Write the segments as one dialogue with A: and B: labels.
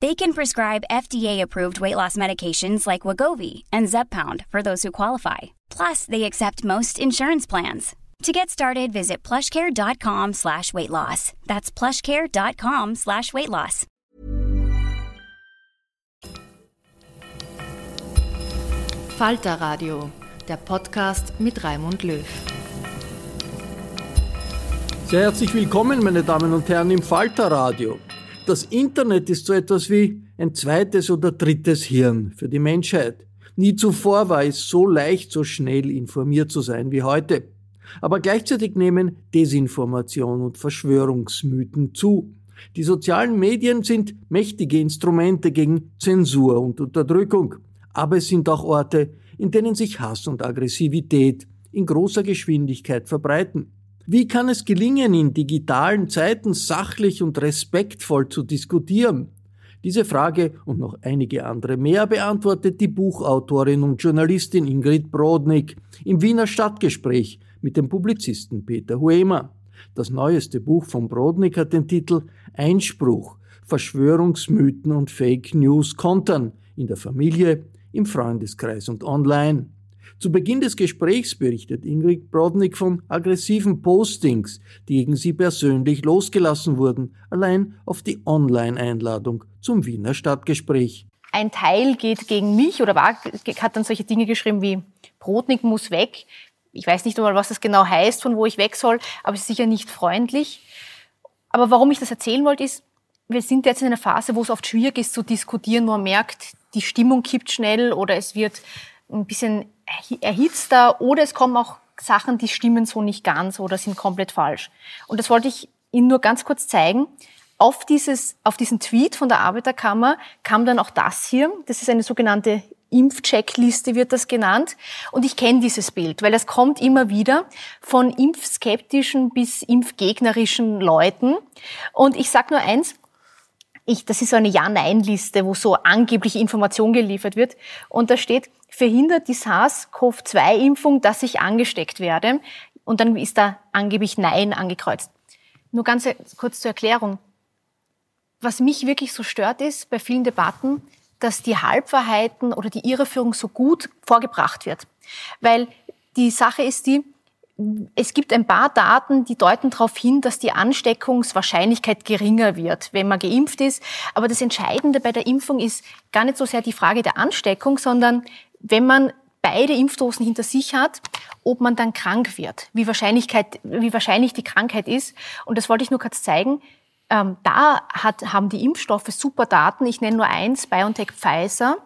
A: They can prescribe FDA-approved weight loss medications like Wagovi and Zepbound for those who qualify. Plus, they accept most insurance plans. To get started, visit plushcare.com slash weight loss. That's plushcare.com slash weight loss.
B: Falter Radio, der Podcast mit Raimund Löw.
C: Sehr herzlich willkommen, meine Damen und Herren, im Falter Radio. Das Internet ist so etwas wie ein zweites oder drittes Hirn für die Menschheit. Nie zuvor war es so leicht, so schnell informiert zu sein wie heute. Aber gleichzeitig nehmen Desinformation und Verschwörungsmythen zu. Die sozialen Medien sind mächtige Instrumente gegen Zensur und Unterdrückung. Aber es sind auch Orte, in denen sich Hass und Aggressivität in großer Geschwindigkeit verbreiten. Wie kann es gelingen, in digitalen Zeiten sachlich und respektvoll zu diskutieren? Diese Frage und noch einige andere mehr beantwortet die Buchautorin und Journalistin Ingrid Brodnik im Wiener Stadtgespräch mit dem Publizisten Peter Huemer. Das neueste Buch von Brodnik hat den Titel Einspruch, Verschwörungsmythen und Fake News kontern in der Familie, im Freundeskreis und online. Zu Beginn des Gesprächs berichtet Ingrid Brodnik von aggressiven Postings, die gegen sie persönlich losgelassen wurden, allein auf die Online-Einladung zum Wiener Stadtgespräch.
D: Ein Teil geht gegen mich oder war, hat dann solche Dinge geschrieben wie Brodnik muss weg. Ich weiß nicht einmal, was das genau heißt, von wo ich weg soll, aber es ist sicher nicht freundlich. Aber warum ich das erzählen wollte, ist, wir sind jetzt in einer Phase, wo es oft schwierig ist zu diskutieren, wo man merkt, die Stimmung kippt schnell oder es wird ein bisschen erhitzter oder es kommen auch Sachen, die stimmen so nicht ganz oder sind komplett falsch. Und das wollte ich Ihnen nur ganz kurz zeigen. Auf, dieses, auf diesen Tweet von der Arbeiterkammer kam dann auch das hier. Das ist eine sogenannte Impfcheckliste wird das genannt. Und ich kenne dieses Bild, weil es kommt immer wieder von impfskeptischen bis impfgegnerischen Leuten. Und ich sage nur eins, ich, das ist so eine Ja-Nein-Liste, wo so angeblich Information geliefert wird. Und da steht, verhindert die SARS-CoV-2-Impfung, dass ich angesteckt werde. Und dann ist da angeblich Nein angekreuzt. Nur ganz kurz zur Erklärung. Was mich wirklich so stört ist bei vielen Debatten, dass die Halbwahrheiten oder die Irreführung so gut vorgebracht wird. Weil die Sache ist die, es gibt ein paar Daten, die deuten darauf hin, dass die Ansteckungswahrscheinlichkeit geringer wird, wenn man geimpft ist. Aber das Entscheidende bei der Impfung ist gar nicht so sehr die Frage der Ansteckung, sondern wenn man beide Impfdosen hinter sich hat, ob man dann krank wird, wie, Wahrscheinlichkeit, wie wahrscheinlich die Krankheit ist. Und das wollte ich nur kurz zeigen. Ähm, da hat, haben die Impfstoffe super Daten. Ich nenne nur eins, BioNTech Pfizer.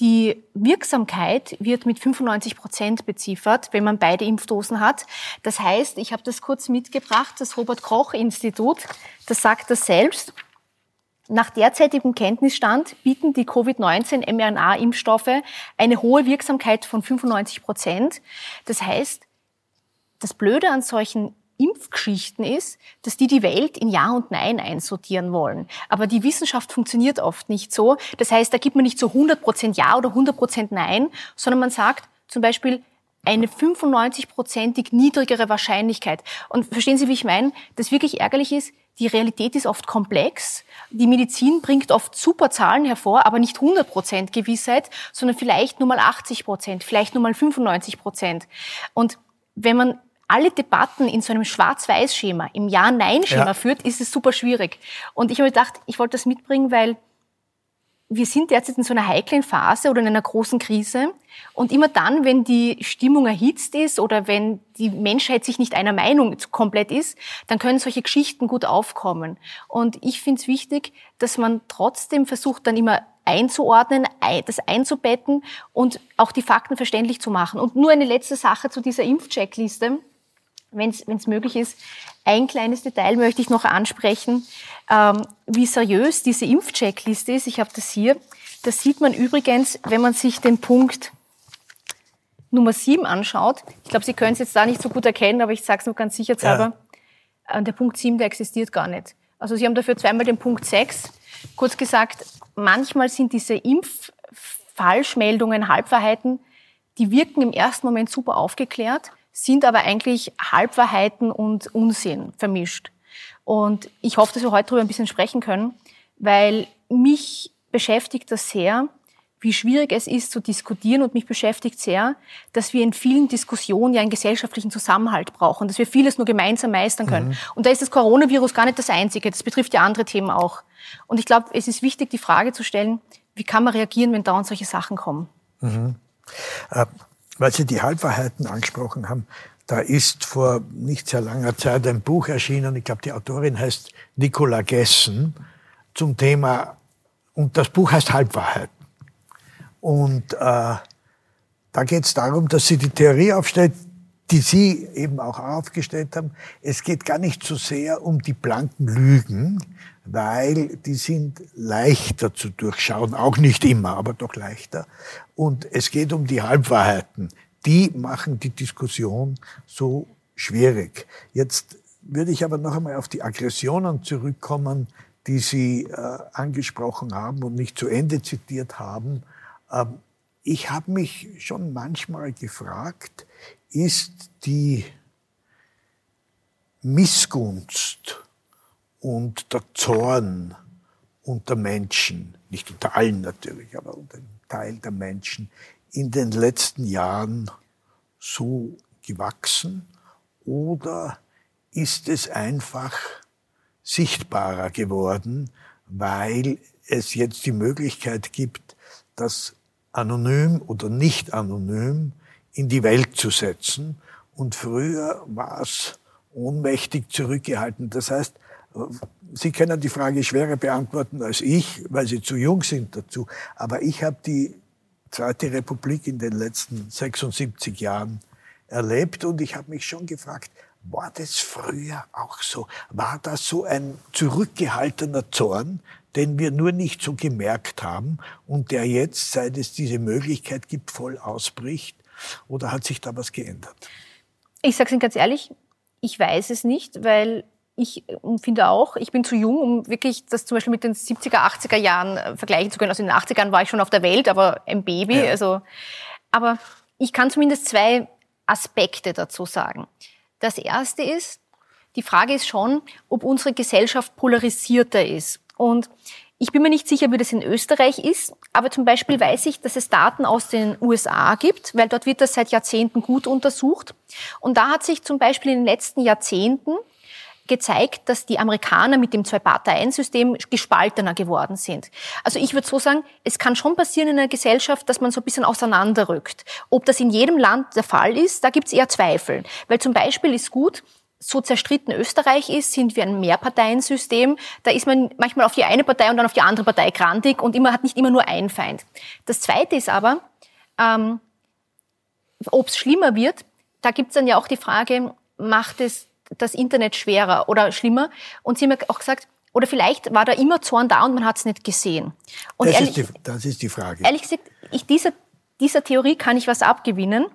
D: Die Wirksamkeit wird mit 95 Prozent beziffert, wenn man beide Impfdosen hat. Das heißt, ich habe das kurz mitgebracht, das Robert Koch Institut, das sagt das selbst. Nach derzeitigem Kenntnisstand bieten die Covid-19 mRNA-Impfstoffe eine hohe Wirksamkeit von 95 Prozent. Das heißt, das Blöde an solchen Impfgeschichten ist, dass die die Welt in Ja und Nein einsortieren wollen. Aber die Wissenschaft funktioniert oft nicht so. Das heißt, da gibt man nicht so 100% Ja oder 100% Nein, sondern man sagt zum Beispiel, eine 95-prozentig niedrigere Wahrscheinlichkeit. Und verstehen Sie, wie ich meine? Das wirklich ärgerlich ist, die Realität ist oft komplex. Die Medizin bringt oft super Zahlen hervor, aber nicht 100 Prozent Gewissheit, sondern vielleicht nur mal 80 Prozent, vielleicht nur mal 95 Prozent. Und wenn man alle Debatten in so einem Schwarz-Weiß-Schema, im Ja-Nein-Schema ja. führt, ist es super schwierig. Und ich habe gedacht, ich wollte das mitbringen, weil wir sind derzeit in so einer heiklen Phase oder in einer großen Krise. Und immer dann, wenn die Stimmung erhitzt ist oder wenn die Menschheit sich nicht einer Meinung komplett ist, dann können solche Geschichten gut aufkommen. Und ich finde es wichtig, dass man trotzdem versucht, dann immer einzuordnen, das einzubetten und auch die Fakten verständlich zu machen. Und nur eine letzte Sache zu dieser Impfcheckliste wenn es möglich ist. Ein kleines Detail möchte ich noch ansprechen, ähm, wie seriös diese Impfcheckliste ist. Ich habe das hier. Das sieht man übrigens, wenn man sich den Punkt Nummer 7 anschaut. Ich glaube, Sie können es jetzt da nicht so gut erkennen, aber ich sage es nur ganz sicherheitshalber. Ja. Äh, der Punkt 7, der existiert gar nicht. Also Sie haben dafür zweimal den Punkt 6. Kurz gesagt, manchmal sind diese Impffalschmeldungen, Halbwahrheiten, die wirken im ersten Moment super aufgeklärt sind aber eigentlich Halbwahrheiten und Unsinn vermischt. Und ich hoffe, dass wir heute darüber ein bisschen sprechen können, weil mich beschäftigt das sehr, wie schwierig es ist zu diskutieren und mich beschäftigt sehr, dass wir in vielen Diskussionen ja einen gesellschaftlichen Zusammenhalt brauchen, dass wir vieles nur gemeinsam meistern können. Mhm. Und da ist das Coronavirus gar nicht das Einzige, das betrifft ja andere Themen auch. Und ich glaube, es ist wichtig, die Frage zu stellen, wie kann man reagieren, wenn dauernd solche Sachen kommen?
E: Mhm. Weil Sie die Halbwahrheiten angesprochen haben, da ist vor nicht sehr langer Zeit ein Buch erschienen, ich glaube, die Autorin heißt Nicola Gessen, zum Thema, und das Buch heißt Halbwahrheiten. Und äh, da geht es darum, dass sie die Theorie aufstellt, die Sie eben auch aufgestellt haben. Es geht gar nicht so sehr um die blanken Lügen, weil die sind leichter zu durchschauen, auch nicht immer, aber doch leichter. Und es geht um die Halbwahrheiten. Die machen die Diskussion so schwierig. Jetzt würde ich aber noch einmal auf die Aggressionen zurückkommen, die Sie äh, angesprochen haben und nicht zu Ende zitiert haben. Ähm, ich habe mich schon manchmal gefragt, ist die Missgunst und der Zorn unter Menschen, nicht unter allen natürlich, aber unter einem Teil der Menschen, in den letzten Jahren so gewachsen oder ist es einfach sichtbarer geworden, weil es jetzt die Möglichkeit gibt, das anonym oder nicht anonym in die Welt zu setzen. Und früher war es ohnmächtig zurückgehalten. Das heißt, Sie können die Frage schwerer beantworten als ich, weil Sie zu jung sind dazu. Aber ich habe die Zweite Republik in den letzten 76 Jahren erlebt und ich habe mich schon gefragt, war das früher auch so? War das so ein zurückgehaltener Zorn, den wir nur nicht so gemerkt haben und der jetzt, seit es diese Möglichkeit gibt, voll ausbricht? Oder hat sich da was geändert?
D: Ich sage Ihnen ganz ehrlich, ich weiß es nicht, weil ich finde auch, ich bin zu jung, um wirklich das zum Beispiel mit den 70er, 80er Jahren äh, vergleichen zu können. Also in den 80ern war ich schon auf der Welt, aber ein Baby. Ja. Also, aber ich kann zumindest zwei Aspekte dazu sagen. Das erste ist, die Frage ist schon, ob unsere Gesellschaft polarisierter ist. Und ich bin mir nicht sicher, wie das in Österreich ist, aber zum Beispiel weiß ich, dass es Daten aus den USA gibt, weil dort wird das seit Jahrzehnten gut untersucht. Und da hat sich zum Beispiel in den letzten Jahrzehnten gezeigt, dass die Amerikaner mit dem Zwei-Parteien-System gespaltener geworden sind. Also ich würde so sagen, es kann schon passieren in einer Gesellschaft, dass man so ein bisschen auseinanderrückt. Ob das in jedem Land der Fall ist, da gibt es eher Zweifel. Weil zum Beispiel ist gut, so zerstritten Österreich ist, sind wir ein Mehrparteiensystem. Da ist man manchmal auf die eine Partei und dann auf die andere Partei grantig und immer hat nicht immer nur ein Feind. Das Zweite ist aber, ähm, ob es schlimmer wird, da gibt es dann ja auch die Frage, macht es das Internet schwerer oder schlimmer? Und sie haben auch gesagt, oder vielleicht war da immer Zorn da und man hat es nicht gesehen. Und
E: das, ehrlich, ist die, das ist die Frage.
D: Ehrlich gesagt, ich, dieser, dieser Theorie kann ich was abgewinnen,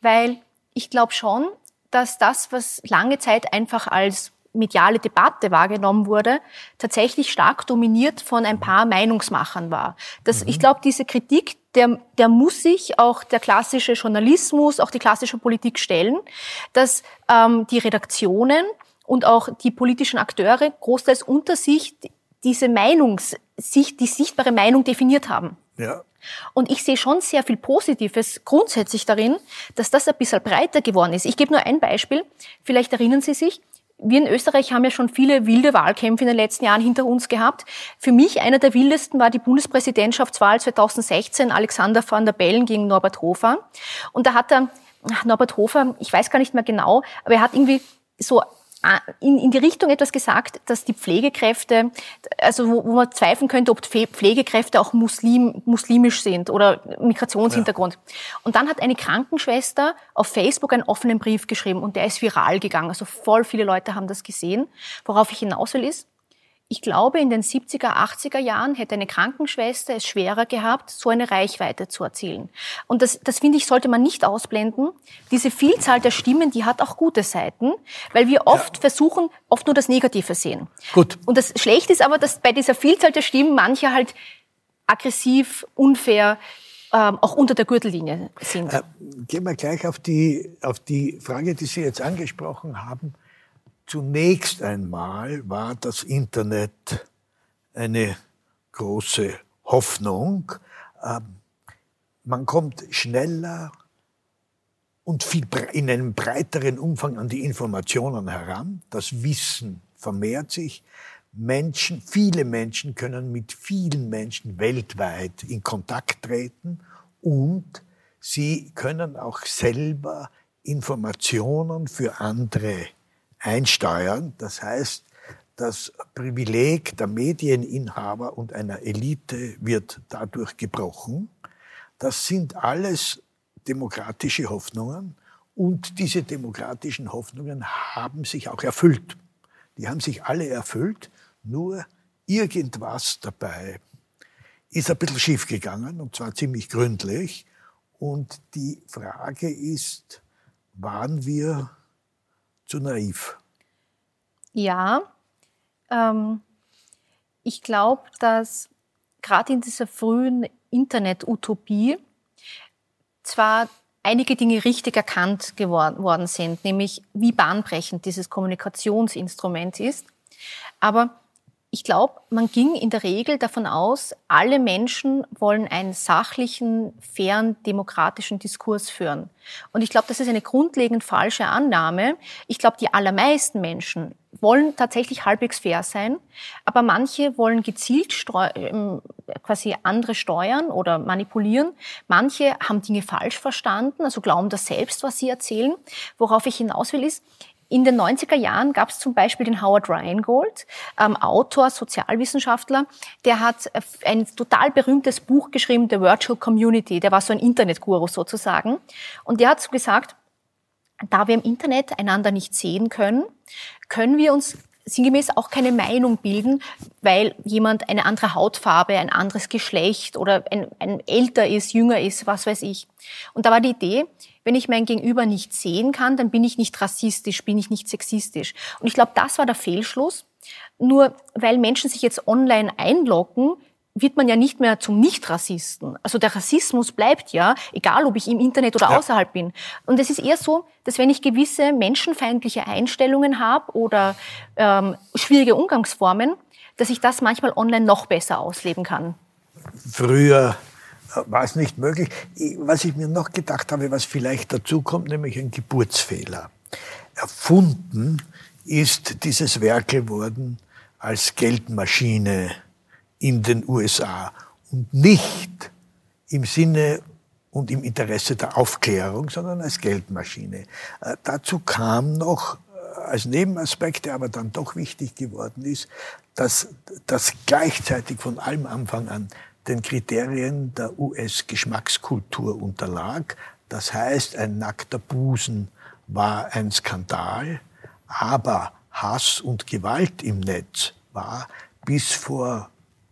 D: weil ich glaube schon, dass das, was lange Zeit einfach als mediale Debatte wahrgenommen wurde, tatsächlich stark dominiert von ein paar Meinungsmachern war. Das, mhm. Ich glaube, diese Kritik, der, der muss sich auch der klassische Journalismus, auch die klassische Politik stellen, dass ähm, die Redaktionen und auch die politischen Akteure großteils unter sich diese Meinungs, sich, die sichtbare Meinung definiert haben. Ja. Und ich sehe schon sehr viel Positives grundsätzlich darin, dass das ein bisschen breiter geworden ist. Ich gebe nur ein Beispiel. Vielleicht erinnern Sie sich, wir in Österreich haben ja schon viele wilde Wahlkämpfe in den letzten Jahren hinter uns gehabt. Für mich einer der wildesten war die Bundespräsidentschaftswahl 2016, Alexander van der Bellen gegen Norbert Hofer. Und da hat er, Norbert Hofer, ich weiß gar nicht mehr genau, aber er hat irgendwie so in, in die Richtung etwas gesagt, dass die Pflegekräfte, also wo, wo man zweifeln könnte, ob Pflegekräfte auch Muslim, muslimisch sind oder Migrationshintergrund. Ja. Und dann hat eine Krankenschwester auf Facebook einen offenen Brief geschrieben und der ist viral gegangen. Also voll viele Leute haben das gesehen. Worauf ich hinaus will ist, ich glaube, in den 70er, 80er Jahren hätte eine Krankenschwester es schwerer gehabt, so eine Reichweite zu erzielen. Und das, das finde ich, sollte man nicht ausblenden. Diese Vielzahl der Stimmen, die hat auch gute Seiten, weil wir oft ja. versuchen, oft nur das Negative sehen. Gut. Und das Schlechte ist aber, dass bei dieser Vielzahl der Stimmen manche halt aggressiv, unfair, ähm, auch unter der Gürtellinie sind. Äh,
E: gehen wir gleich auf die, auf die Frage, die Sie jetzt angesprochen haben. Zunächst einmal war das Internet eine große Hoffnung. Ähm, man kommt schneller und in einem breiteren Umfang an die Informationen heran. Das Wissen vermehrt sich. Menschen, viele Menschen können mit vielen Menschen weltweit in Kontakt treten und sie können auch selber Informationen für andere einsteuern. Das heißt, das Privileg der Medieninhaber und einer Elite wird dadurch gebrochen. Das sind alles demokratische Hoffnungen und diese demokratischen Hoffnungen haben sich auch erfüllt. Die haben sich alle erfüllt, nur irgendwas dabei ist ein bisschen schief gegangen und zwar ziemlich gründlich. Und die Frage ist, waren wir zu naiv?
D: Ja, ähm, ich glaube, dass gerade in dieser frühen Internet-Utopie zwar einige Dinge richtig erkannt worden sind, nämlich wie bahnbrechend dieses Kommunikationsinstrument ist, aber ich glaube, man ging in der Regel davon aus, alle Menschen wollen einen sachlichen, fairen, demokratischen Diskurs führen. Und ich glaube, das ist eine grundlegend falsche Annahme. Ich glaube, die allermeisten Menschen wollen tatsächlich halbwegs fair sein, aber manche wollen gezielt ähm, quasi andere steuern oder manipulieren. Manche haben Dinge falsch verstanden, also glauben das selbst, was sie erzählen. Worauf ich hinaus will, ist, in den 90er Jahren gab es zum Beispiel den Howard Rheingold, ähm, Autor, Sozialwissenschaftler, der hat äh, ein total berühmtes Buch geschrieben, The Virtual Community. Der war so ein Internetguru sozusagen. Und der hat so gesagt, da wir im Internet einander nicht sehen können, können wir uns sinngemäß auch keine Meinung bilden, weil jemand eine andere Hautfarbe, ein anderes Geschlecht oder ein, ein älter ist, jünger ist, was weiß ich. Und da war die Idee, wenn ich mein Gegenüber nicht sehen kann, dann bin ich nicht rassistisch, bin ich nicht sexistisch. Und ich glaube, das war der Fehlschluss. Nur weil Menschen sich jetzt online einloggen, wird man ja nicht mehr zum Nicht-Rassisten. Also der Rassismus bleibt ja, egal ob ich im Internet oder ja. außerhalb bin. Und es ist eher so, dass wenn ich gewisse menschenfeindliche Einstellungen habe oder ähm, schwierige Umgangsformen, dass ich das manchmal online noch besser ausleben kann.
E: Früher war es nicht möglich. Was ich mir noch gedacht habe, was vielleicht dazu kommt, nämlich ein Geburtsfehler. Erfunden ist dieses Werkel worden als Geldmaschine in den USA und nicht im Sinne und im Interesse der Aufklärung, sondern als Geldmaschine. Äh, dazu kam noch äh, als Nebenaspekt, der aber dann doch wichtig geworden ist, dass das gleichzeitig von allem Anfang an den Kriterien der US-Geschmackskultur unterlag. Das heißt, ein nackter Busen war ein Skandal, aber Hass und Gewalt im Netz war bis vor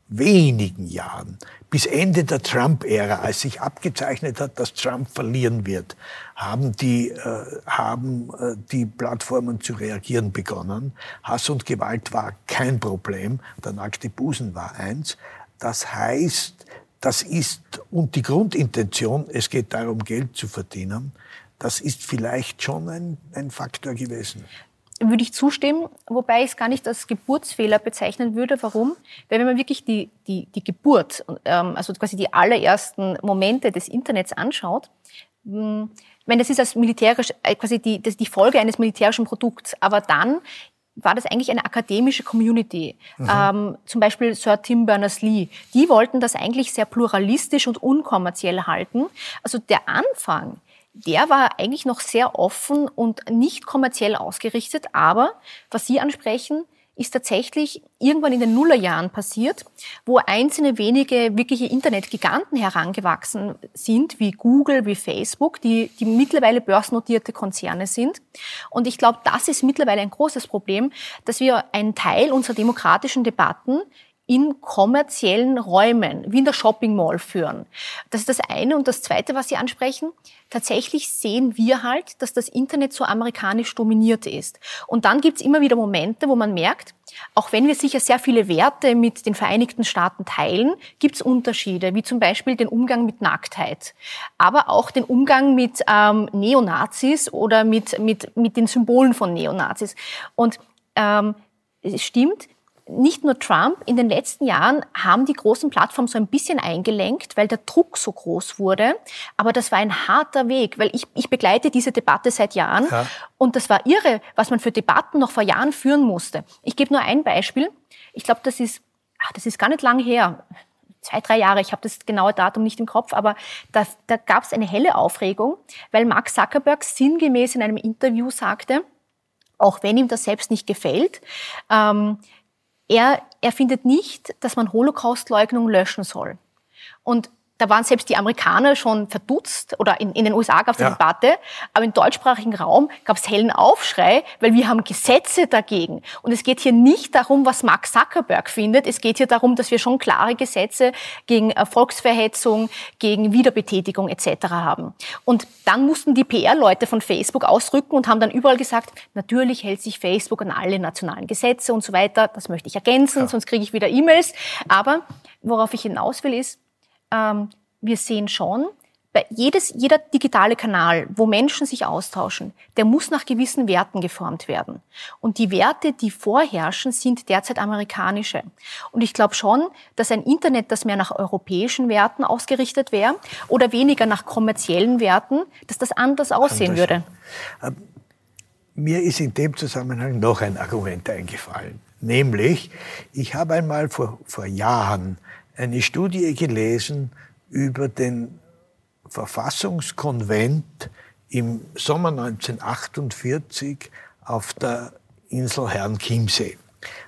E: wenigen Jahren, bis Ende der Trump-Ära, als sich abgezeichnet hat, dass Trump verlieren wird, haben die, äh, haben äh, die Plattformen zu reagieren begonnen. Hass und Gewalt war kein Problem, der nackte Busen war eins. Das heißt, das ist, und die Grundintention, es geht darum, Geld zu verdienen, das ist vielleicht schon ein, ein Faktor gewesen
D: würde ich zustimmen, wobei ich es gar nicht als Geburtsfehler bezeichnen würde. Warum? Weil wenn man wirklich die, die, die Geburt, ähm, also quasi die allerersten Momente des Internets anschaut, hm, ich meine, das ist als militärisch, äh, quasi die, das die Folge eines militärischen Produkts, aber dann war das eigentlich eine akademische Community. Mhm. Ähm, zum Beispiel Sir Tim Berners-Lee. Die wollten das eigentlich sehr pluralistisch und unkommerziell halten. Also der Anfang der war eigentlich noch sehr offen und nicht kommerziell ausgerichtet. Aber was Sie ansprechen, ist tatsächlich irgendwann in den Nullerjahren passiert, wo einzelne wenige wirkliche Internetgiganten herangewachsen sind, wie Google, wie Facebook, die, die mittlerweile börsennotierte Konzerne sind. Und ich glaube, das ist mittlerweile ein großes Problem, dass wir einen Teil unserer demokratischen Debatten in kommerziellen Räumen, wie in der Shopping Mall führen. Das ist das eine. Und das zweite, was Sie ansprechen, tatsächlich sehen wir halt, dass das Internet so amerikanisch dominiert ist. Und dann gibt's immer wieder Momente, wo man merkt, auch wenn wir sicher sehr viele Werte mit den Vereinigten Staaten teilen, gibt's Unterschiede, wie zum Beispiel den Umgang mit Nacktheit, aber auch den Umgang mit ähm, Neonazis oder mit, mit, mit den Symbolen von Neonazis. Und ähm, es stimmt, nicht nur Trump, in den letzten Jahren haben die großen Plattformen so ein bisschen eingelenkt, weil der Druck so groß wurde. Aber das war ein harter Weg, weil ich, ich begleite diese Debatte seit Jahren. Ja. Und das war irre, was man für Debatten noch vor Jahren führen musste. Ich gebe nur ein Beispiel. Ich glaube, das ist, ach, das ist gar nicht lang her. Zwei, drei Jahre, ich habe das genaue Datum nicht im Kopf, aber da, da gab es eine helle Aufregung, weil Mark Zuckerberg sinngemäß in einem Interview sagte, auch wenn ihm das selbst nicht gefällt, ähm, er, er findet nicht, dass man Holocaustleugnung löschen soll. Und da waren selbst die Amerikaner schon verdutzt oder in, in den USA gab es eine ja. Debatte, aber im deutschsprachigen Raum gab es hellen Aufschrei, weil wir haben Gesetze dagegen. Und es geht hier nicht darum, was Mark Zuckerberg findet, es geht hier darum, dass wir schon klare Gesetze gegen Volksverhetzung, gegen Wiederbetätigung etc. haben. Und dann mussten die PR-Leute von Facebook ausrücken und haben dann überall gesagt, natürlich hält sich Facebook an alle nationalen Gesetze und so weiter. Das möchte ich ergänzen, ja. sonst kriege ich wieder E-Mails. Aber worauf ich hinaus will, ist, ähm, wir sehen schon, bei jedes, jeder digitale Kanal, wo Menschen sich austauschen, der muss nach gewissen Werten geformt werden. Und die Werte, die vorherrschen, sind derzeit amerikanische. Und ich glaube schon, dass ein Internet, das mehr nach europäischen Werten ausgerichtet wäre oder weniger nach kommerziellen Werten, dass das anders aussehen anders. würde.
E: Ähm, mir ist in dem Zusammenhang noch ein Argument eingefallen. Nämlich, ich habe einmal vor, vor Jahren eine Studie gelesen über den Verfassungskonvent im Sommer 1948 auf der Insel Herrenchiemsee.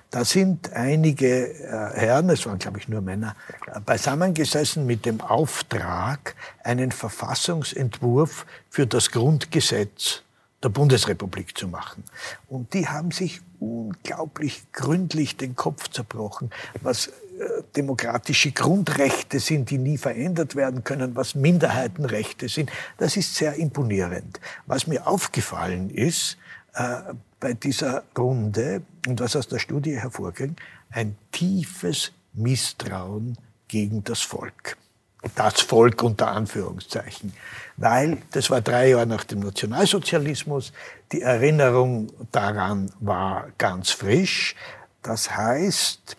E: Da sind einige äh, Herren, es waren glaube ich nur Männer, äh, beisammengesessen mit dem Auftrag, einen Verfassungsentwurf für das Grundgesetz der Bundesrepublik zu machen. Und die haben sich unglaublich gründlich den Kopf zerbrochen, was demokratische Grundrechte sind, die nie verändert werden können, was Minderheitenrechte sind. Das ist sehr imponierend. Was mir aufgefallen ist äh, bei dieser Runde und was aus der Studie hervorging, ein tiefes Misstrauen gegen das Volk das Volk unter Anführungszeichen. Weil das war drei Jahre nach dem Nationalsozialismus, die Erinnerung daran war ganz frisch. Das heißt,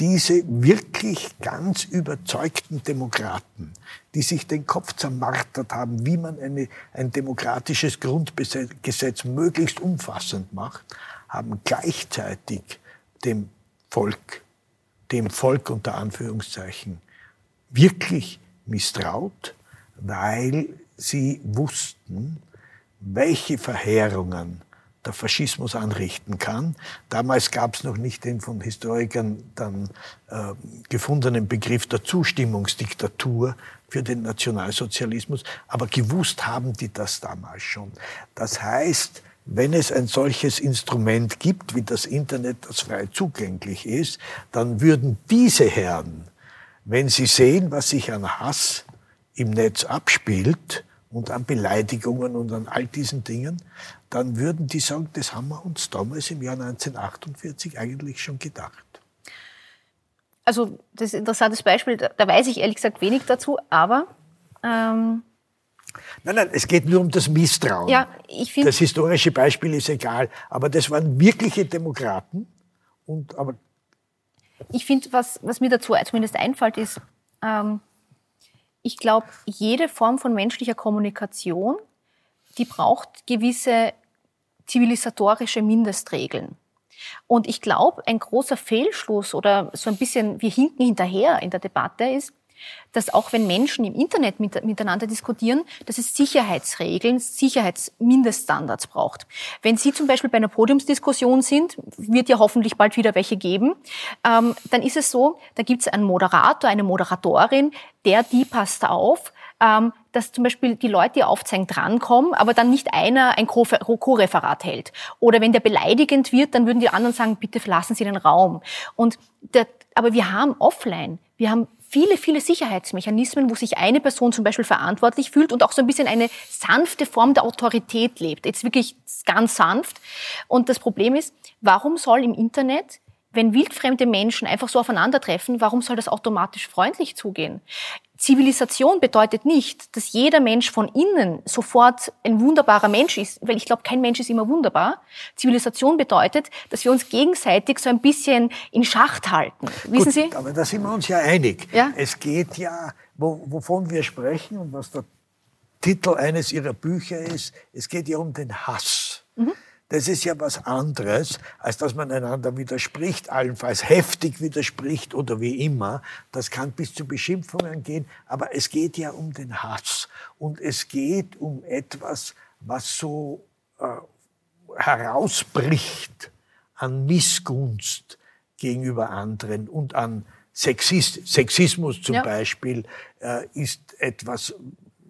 E: diese wirklich ganz überzeugten Demokraten, die sich den Kopf zermartert haben, wie man eine, ein demokratisches Grundgesetz möglichst umfassend macht, haben gleichzeitig dem Volk, dem Volk unter Anführungszeichen, wirklich misstraut, weil sie wussten, welche Verheerungen der Faschismus anrichten kann. Damals gab es noch nicht den von Historikern dann äh, gefundenen Begriff der Zustimmungsdiktatur für den Nationalsozialismus, aber gewusst haben die das damals schon. Das heißt, wenn es ein solches Instrument gibt wie das Internet, das frei zugänglich ist, dann würden diese Herren, wenn sie sehen, was sich an Hass im Netz abspielt und an Beleidigungen und an all diesen Dingen, dann würden die sagen, das haben wir uns damals im Jahr 1948 eigentlich schon gedacht.
D: Also das ist ein interessantes Beispiel, da, weiß ich ehrlich gesagt wenig dazu, aber ähm,
E: Nein, nein, es geht nur um das Misstrauen.
D: Ja, ich find,
E: das historische Beispiel ist egal, aber das waren wirkliche Demokraten. Und, aber
D: ich finde, was, was mir dazu zumindest einfällt, ist, ähm, ich glaube, jede Form von menschlicher Kommunikation, die braucht gewisse zivilisatorische Mindestregeln. Und ich glaube, ein großer Fehlschluss oder so ein bisschen, wir hinken hinterher in der Debatte ist, dass auch wenn Menschen im Internet miteinander diskutieren, dass es Sicherheitsregeln, Sicherheitsmindeststandards braucht. Wenn Sie zum Beispiel bei einer Podiumsdiskussion sind, wird ja hoffentlich bald wieder welche geben, ähm, dann ist es so, da gibt es einen Moderator, eine Moderatorin, der, die passt auf, ähm, dass zum Beispiel die Leute, die aufzeigen, drankommen, aber dann nicht einer ein Co-Referat hält. Oder wenn der beleidigend wird, dann würden die anderen sagen, bitte verlassen Sie den Raum. Und der, aber wir haben offline, wir haben viele, viele Sicherheitsmechanismen, wo sich eine Person zum Beispiel verantwortlich fühlt und auch so ein bisschen eine sanfte Form der Autorität lebt. Jetzt wirklich ganz sanft. Und das Problem ist, warum soll im Internet wenn wildfremde Menschen einfach so aufeinandertreffen, warum soll das automatisch freundlich zugehen? Zivilisation bedeutet nicht, dass jeder Mensch von innen sofort ein wunderbarer Mensch ist, weil ich glaube, kein Mensch ist immer wunderbar. Zivilisation bedeutet, dass wir uns gegenseitig so ein bisschen in Schacht halten. Wissen
E: Gut,
D: Sie?
E: Aber da sind wir uns ja einig.
D: Ja?
E: Es geht ja, wo, wovon wir sprechen und was der Titel eines Ihrer Bücher ist, es geht ja um den Hass. Mhm. Das ist ja was anderes, als dass man einander widerspricht, allenfalls heftig widerspricht oder wie immer. Das kann bis zu Beschimpfungen gehen, aber es geht ja um den Hass. Und es geht um etwas, was so äh, herausbricht an Missgunst gegenüber anderen und an Sexist Sexismus zum ja. Beispiel äh, ist etwas,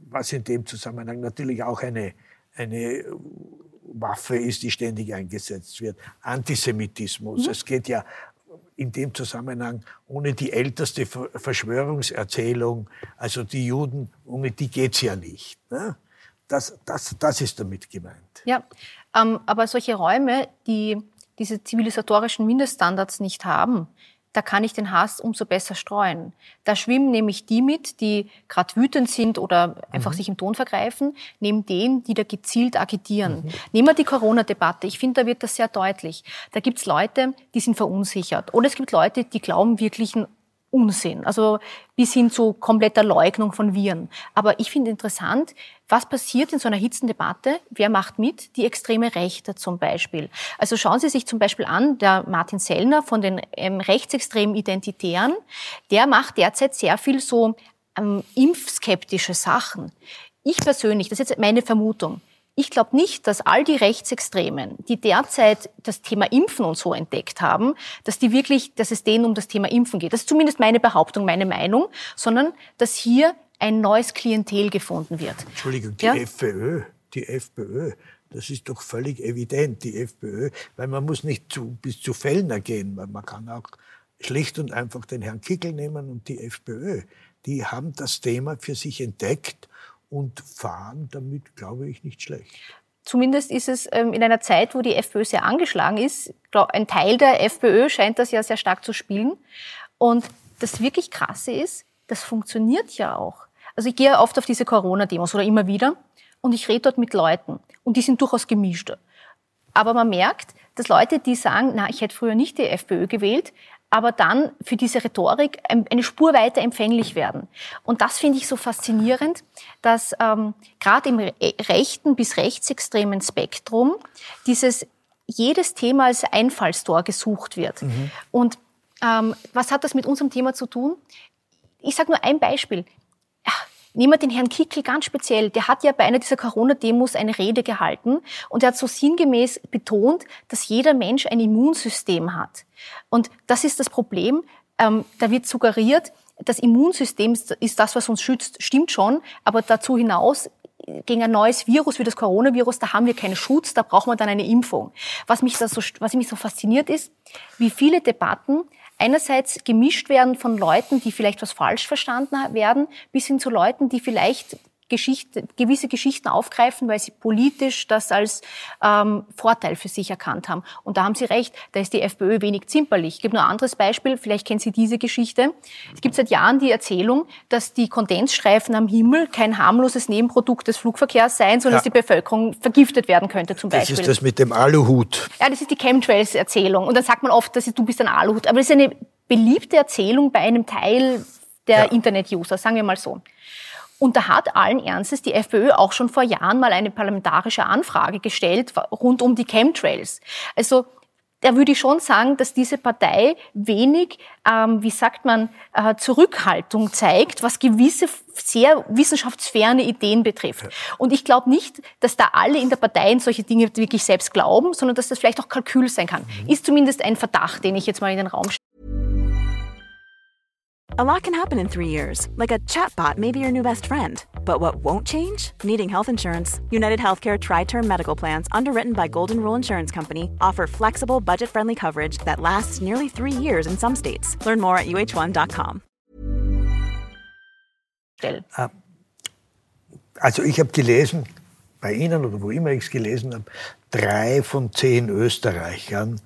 E: was in dem Zusammenhang natürlich auch eine, eine Waffe ist, die ständig eingesetzt wird. Antisemitismus. Mhm. Es geht ja in dem Zusammenhang ohne die älteste Verschwörungserzählung, also die Juden, ohne die geht's ja nicht. Ne? Das, das, das ist damit gemeint.
D: Ja, ähm, aber solche Räume, die diese zivilisatorischen Mindeststandards nicht haben, da kann ich den Hass umso besser streuen. Da schwimmen nämlich die mit, die gerade wütend sind oder einfach mhm. sich im Ton vergreifen, neben denen, die da gezielt agitieren. Mhm. Nehmen wir die Corona-Debatte. Ich finde, da wird das sehr deutlich. Da gibt's Leute, die sind verunsichert. Oder es gibt Leute, die glauben wirklich Unsinn, also bis hin zu kompletter Leugnung von Viren. Aber ich finde interessant, was passiert in so einer hitzen Debatte? Wer macht mit? Die extreme Rechte zum Beispiel. Also schauen Sie sich zum Beispiel an, der Martin Sellner von den ähm, rechtsextremen Identitären, der macht derzeit sehr viel so ähm, impfskeptische Sachen. Ich persönlich, das ist jetzt meine Vermutung, ich glaube nicht, dass all die Rechtsextremen, die derzeit das Thema Impfen und so entdeckt haben, dass die wirklich, dass es denen um das Thema Impfen geht. Das ist zumindest meine Behauptung, meine Meinung, sondern dass hier ein neues Klientel gefunden wird.
E: Entschuldigung, die ja? FPÖ, die FPÖ, das ist doch völlig evident, die FPÖ, weil man muss nicht zu, bis zu Fellner gehen, weil man kann auch schlicht und einfach den Herrn Kickel nehmen und die FPÖ. Die haben das Thema für sich entdeckt und fahren damit, glaube ich, nicht schlecht.
D: Zumindest ist es ähm, in einer Zeit, wo die FPÖ sehr angeschlagen ist, ein Teil der FPÖ scheint das ja sehr stark zu spielen. Und das wirklich Krasse ist, das funktioniert ja auch. Also ich gehe oft auf diese Corona-Demos oder immer wieder und ich rede dort mit Leuten und die sind durchaus gemischt. Aber man merkt, dass Leute, die sagen, na, ich hätte früher nicht die FPÖ gewählt, aber dann für diese Rhetorik eine Spur weiter empfänglich werden. Und das finde ich so faszinierend, dass ähm, gerade im rechten bis rechtsextremen Spektrum dieses jedes Thema als Einfallstor gesucht wird. Mhm. Und ähm, was hat das mit unserem Thema zu tun? Ich sage nur ein Beispiel. Nehmen wir den Herrn Kickel ganz speziell. Der hat ja bei einer dieser Corona-Demos eine Rede gehalten und er hat so sinngemäß betont, dass jeder Mensch ein Immunsystem hat. Und das ist das Problem. Ähm, da wird suggeriert, das Immunsystem ist das, was uns schützt. Stimmt schon, aber dazu hinaus gegen ein neues Virus wie das Coronavirus, da haben wir keinen Schutz, da braucht man dann eine Impfung. Was mich, da so, was mich so fasziniert ist, wie viele Debatten einerseits gemischt werden von Leuten, die vielleicht was falsch verstanden werden, bis hin zu Leuten, die vielleicht Geschichte, gewisse Geschichten aufgreifen, weil sie politisch das als ähm, Vorteil für sich erkannt haben. Und da haben Sie recht, da ist die FPÖ wenig zimperlich. Ich gebe nur ein anderes Beispiel, vielleicht kennen Sie diese Geschichte. Es gibt seit Jahren die Erzählung, dass die Kondensstreifen am Himmel kein harmloses Nebenprodukt des Flugverkehrs seien, sondern ja. dass die Bevölkerung vergiftet werden könnte zum Beispiel.
E: Das ist das mit dem Aluhut.
D: Ja, das ist die Chemtrails-Erzählung. Und dann sagt man oft, dass du bist ein Aluhut. Aber das ist eine beliebte Erzählung bei einem Teil der ja. Internet-User, sagen wir mal so. Und da hat allen Ernstes die FPÖ auch schon vor Jahren mal eine parlamentarische Anfrage gestellt rund um die Chemtrails. Also da würde ich schon sagen, dass diese Partei wenig, ähm, wie sagt man, äh, Zurückhaltung zeigt, was gewisse sehr wissenschaftsferne Ideen betrifft. Und ich glaube nicht, dass da alle in der Partei in solche Dinge wirklich selbst glauben, sondern dass das vielleicht auch Kalkül sein kann. Mhm. Ist zumindest ein Verdacht, den ich jetzt mal in den Raum stelle.
F: A lot can happen in three years, like a chatbot may be your new best friend. But what won't change? Needing health insurance. United Healthcare Tri Term Medical Plans, underwritten by Golden Rule Insurance Company, offer flexible, budget friendly coverage that lasts nearly three years in some states. Learn more at uh1.com.
E: Also, ich habe gelesen, bei Ihnen oder wo immer ich es gelesen habe, drei von zehn Österreichern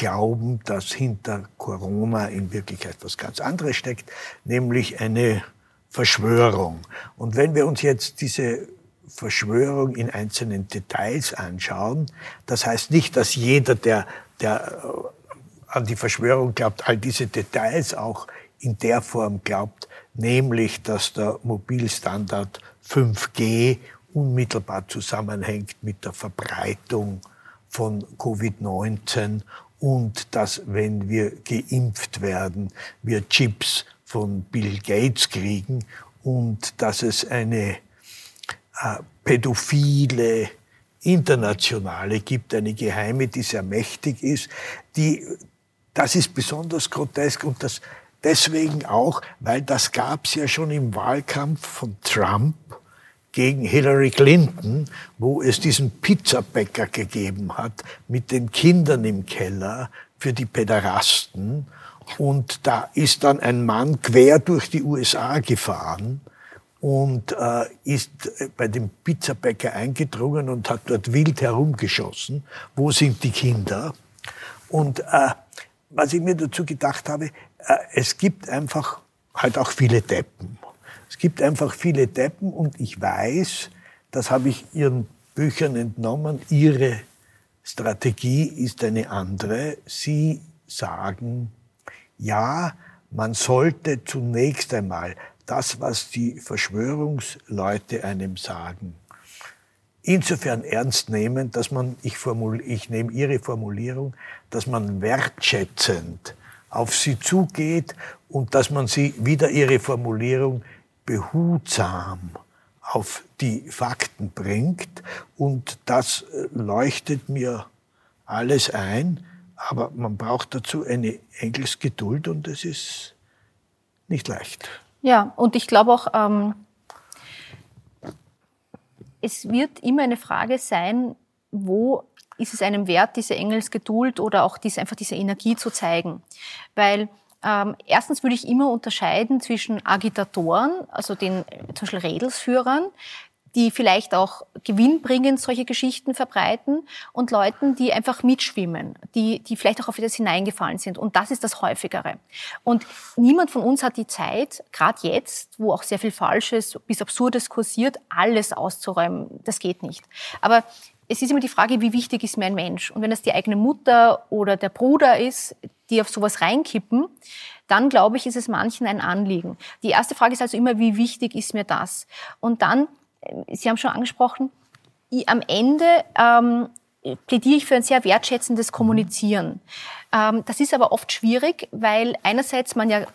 E: glauben, dass hinter Corona in Wirklichkeit was ganz anderes steckt, nämlich eine Verschwörung. Und wenn wir uns jetzt diese Verschwörung in einzelnen Details anschauen, das heißt nicht, dass jeder, der, der äh, an die Verschwörung glaubt, all diese Details auch in der Form glaubt, nämlich, dass der Mobilstandard 5G unmittelbar zusammenhängt mit der Verbreitung von Covid-19 und dass, wenn wir geimpft werden, wir Chips von Bill Gates kriegen und dass es eine äh, pädophile Internationale gibt, eine geheime, die sehr mächtig ist, die, das ist besonders grotesk und das deswegen auch, weil das gab es ja schon im Wahlkampf von Trump gegen Hillary Clinton, wo es diesen Pizzabäcker gegeben hat mit den Kindern im Keller für die Päderasten. Und da ist dann ein Mann quer durch die USA gefahren und äh, ist bei dem Pizzabäcker eingedrungen und hat dort wild herumgeschossen. Wo sind die Kinder? Und äh, was ich mir dazu gedacht habe, äh, es gibt einfach halt auch viele Deppen. Es gibt einfach viele Deppen und ich weiß, das habe ich Ihren Büchern entnommen, Ihre Strategie ist eine andere. Sie sagen, ja, man sollte zunächst einmal das, was die Verschwörungsleute einem sagen, insofern ernst nehmen, dass man, ich, ich nehme Ihre Formulierung, dass man wertschätzend auf sie zugeht und dass man sie, wieder Ihre Formulierung, behutsam auf die Fakten bringt. Und das äh, leuchtet mir alles ein. Aber man braucht dazu eine Engelsgeduld und es ist nicht leicht.
D: Ja, und ich glaube auch, ähm, es wird immer eine Frage sein, wo ist es einem wert, diese Engelsgeduld oder auch diese, einfach diese Energie zu zeigen. Weil ähm, erstens würde ich immer unterscheiden zwischen Agitatoren, also den zum Beispiel Redelsführern, die vielleicht auch gewinnbringend solche Geschichten verbreiten und Leuten, die einfach mitschwimmen, die, die vielleicht auch auf das hineingefallen sind. Und das ist das Häufigere. Und niemand von uns hat die Zeit, gerade jetzt, wo auch sehr viel Falsches bis Absurdes kursiert, alles auszuräumen. Das geht nicht. Aber es ist immer die Frage, wie wichtig ist mir ein Mensch? Und wenn es die eigene Mutter oder der Bruder ist, die auf sowas reinkippen, dann glaube ich, ist es manchen ein Anliegen. Die erste Frage ist also immer, wie wichtig ist mir das? Und dann, äh, Sie haben schon angesprochen, am Ende ähm, plädiere ich für ein sehr wertschätzendes Kommunizieren. Ähm, das ist aber oft schwierig, weil einerseits man ja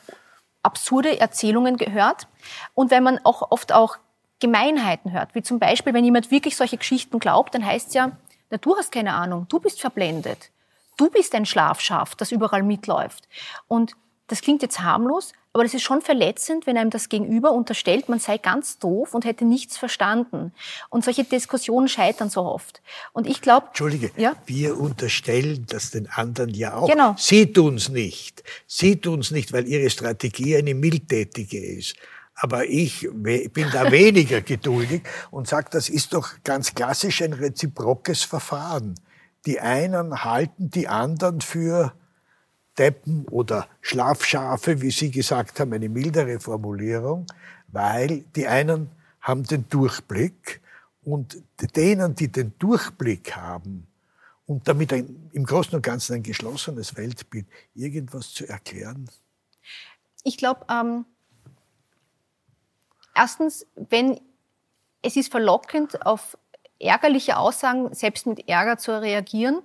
D: absurde Erzählungen gehört und weil man auch oft auch Gemeinheiten hört, wie zum Beispiel, wenn jemand wirklich solche Geschichten glaubt, dann heißt es ja, na, du hast keine Ahnung, du bist verblendet, du bist ein Schlafschaf, das überall mitläuft. Und das klingt jetzt harmlos, aber das ist schon verletzend, wenn einem das Gegenüber unterstellt, man sei ganz doof und hätte nichts verstanden. Und solche Diskussionen scheitern so oft. Und ich glaube...
E: Entschuldige,
D: ja?
E: wir unterstellen das den anderen ja auch.
D: Genau.
E: Sie tun's nicht. Sie tun's nicht, weil ihre Strategie eine mildtätige ist. Aber ich bin da weniger geduldig und sage, das ist doch ganz klassisch ein reziprokes Verfahren. Die einen halten die anderen für Deppen oder Schlafschafe, wie Sie gesagt haben, eine mildere Formulierung, weil die einen haben den Durchblick und denen, die den Durchblick haben und damit ein, im Großen und Ganzen ein geschlossenes Weltbild, irgendwas zu erklären?
D: Ich glaube, ähm, erstens, wenn es ist verlockend, auf ärgerliche Aussagen selbst mit Ärger zu reagieren,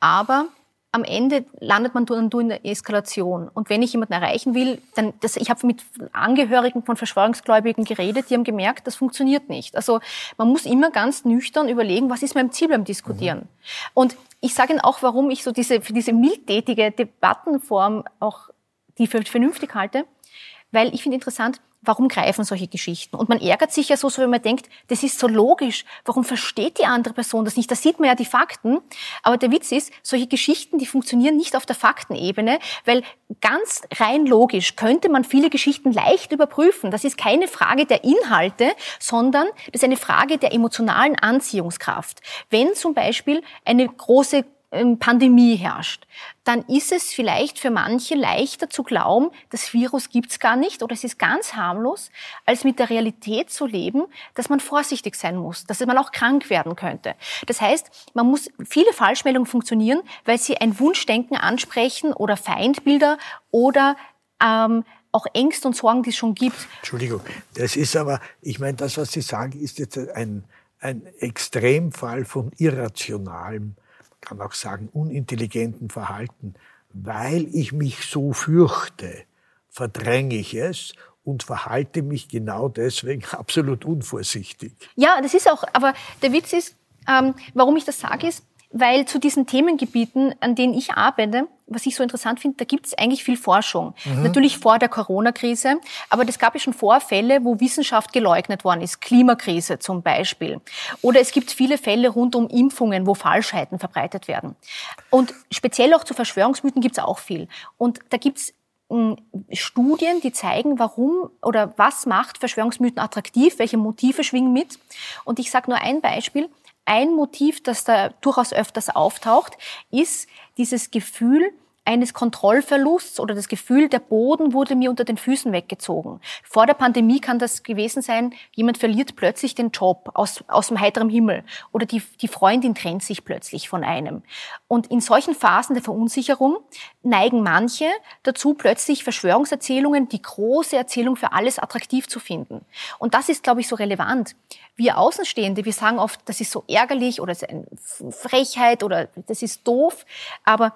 D: aber am Ende landet man dann in der Eskalation. Und wenn ich jemanden erreichen will, dann, das, ich habe mit Angehörigen von Verschwörungsgläubigen geredet, die haben gemerkt, das funktioniert nicht. Also man muss immer ganz nüchtern überlegen, was ist mein Ziel beim Diskutieren. Mhm. Und ich sage Ihnen auch, warum ich so diese, für diese mildtätige Debattenform auch die für vernünftig halte, weil ich finde interessant, warum greifen solche Geschichten? Und man ärgert sich ja so, so wenn man denkt, das ist so logisch. Warum versteht die andere Person das nicht? Da sieht man ja die Fakten. Aber der Witz ist, solche Geschichten, die funktionieren nicht auf der Faktenebene, weil ganz rein logisch könnte man viele Geschichten leicht überprüfen. Das ist keine Frage der Inhalte, sondern das ist eine Frage der emotionalen Anziehungskraft. Wenn zum Beispiel eine große Pandemie herrscht, dann ist es vielleicht für manche leichter zu glauben, das Virus gibt's gar nicht oder es ist ganz harmlos, als mit der Realität zu leben, dass man vorsichtig sein muss, dass man auch krank werden könnte. Das heißt, man muss viele Falschmeldungen funktionieren, weil sie ein Wunschdenken ansprechen oder Feindbilder oder ähm, auch Ängste und Sorgen, die es schon gibt.
E: Entschuldigung, das ist aber, ich meine, das, was Sie sagen, ist jetzt ein, ein Extremfall von irrationalem kann auch sagen, unintelligenten Verhalten, weil ich mich so fürchte, verdränge ich es und verhalte mich genau deswegen absolut unvorsichtig.
D: Ja, das ist auch, aber der Witz ist, ähm, warum ich das sage, ist, weil zu diesen Themengebieten, an denen ich arbeite, was ich so interessant finde, da gibt es eigentlich viel Forschung. Mhm. Natürlich vor der Corona-Krise, aber das gab es schon Vorfälle, wo Wissenschaft geleugnet worden ist. Klimakrise zum Beispiel. Oder es gibt viele Fälle rund um Impfungen, wo Falschheiten verbreitet werden. Und speziell auch zu Verschwörungsmythen gibt es auch viel. Und da gibt es hm, Studien, die zeigen, warum oder was macht Verschwörungsmythen attraktiv, welche Motive schwingen mit. Und ich sage nur ein Beispiel. Ein Motiv, das da durchaus öfters auftaucht, ist dieses Gefühl, eines Kontrollverlusts oder das Gefühl, der Boden wurde mir unter den Füßen weggezogen. Vor der Pandemie kann das gewesen sein, jemand verliert plötzlich den Job aus, aus dem heiteren Himmel oder die, die Freundin trennt sich plötzlich von einem. Und in solchen Phasen der Verunsicherung neigen manche dazu, plötzlich Verschwörungserzählungen, die große Erzählung für alles attraktiv zu finden. Und das ist, glaube ich, so relevant. Wir Außenstehende, wir sagen oft, das ist so ärgerlich oder das ist eine Frechheit oder das ist doof, aber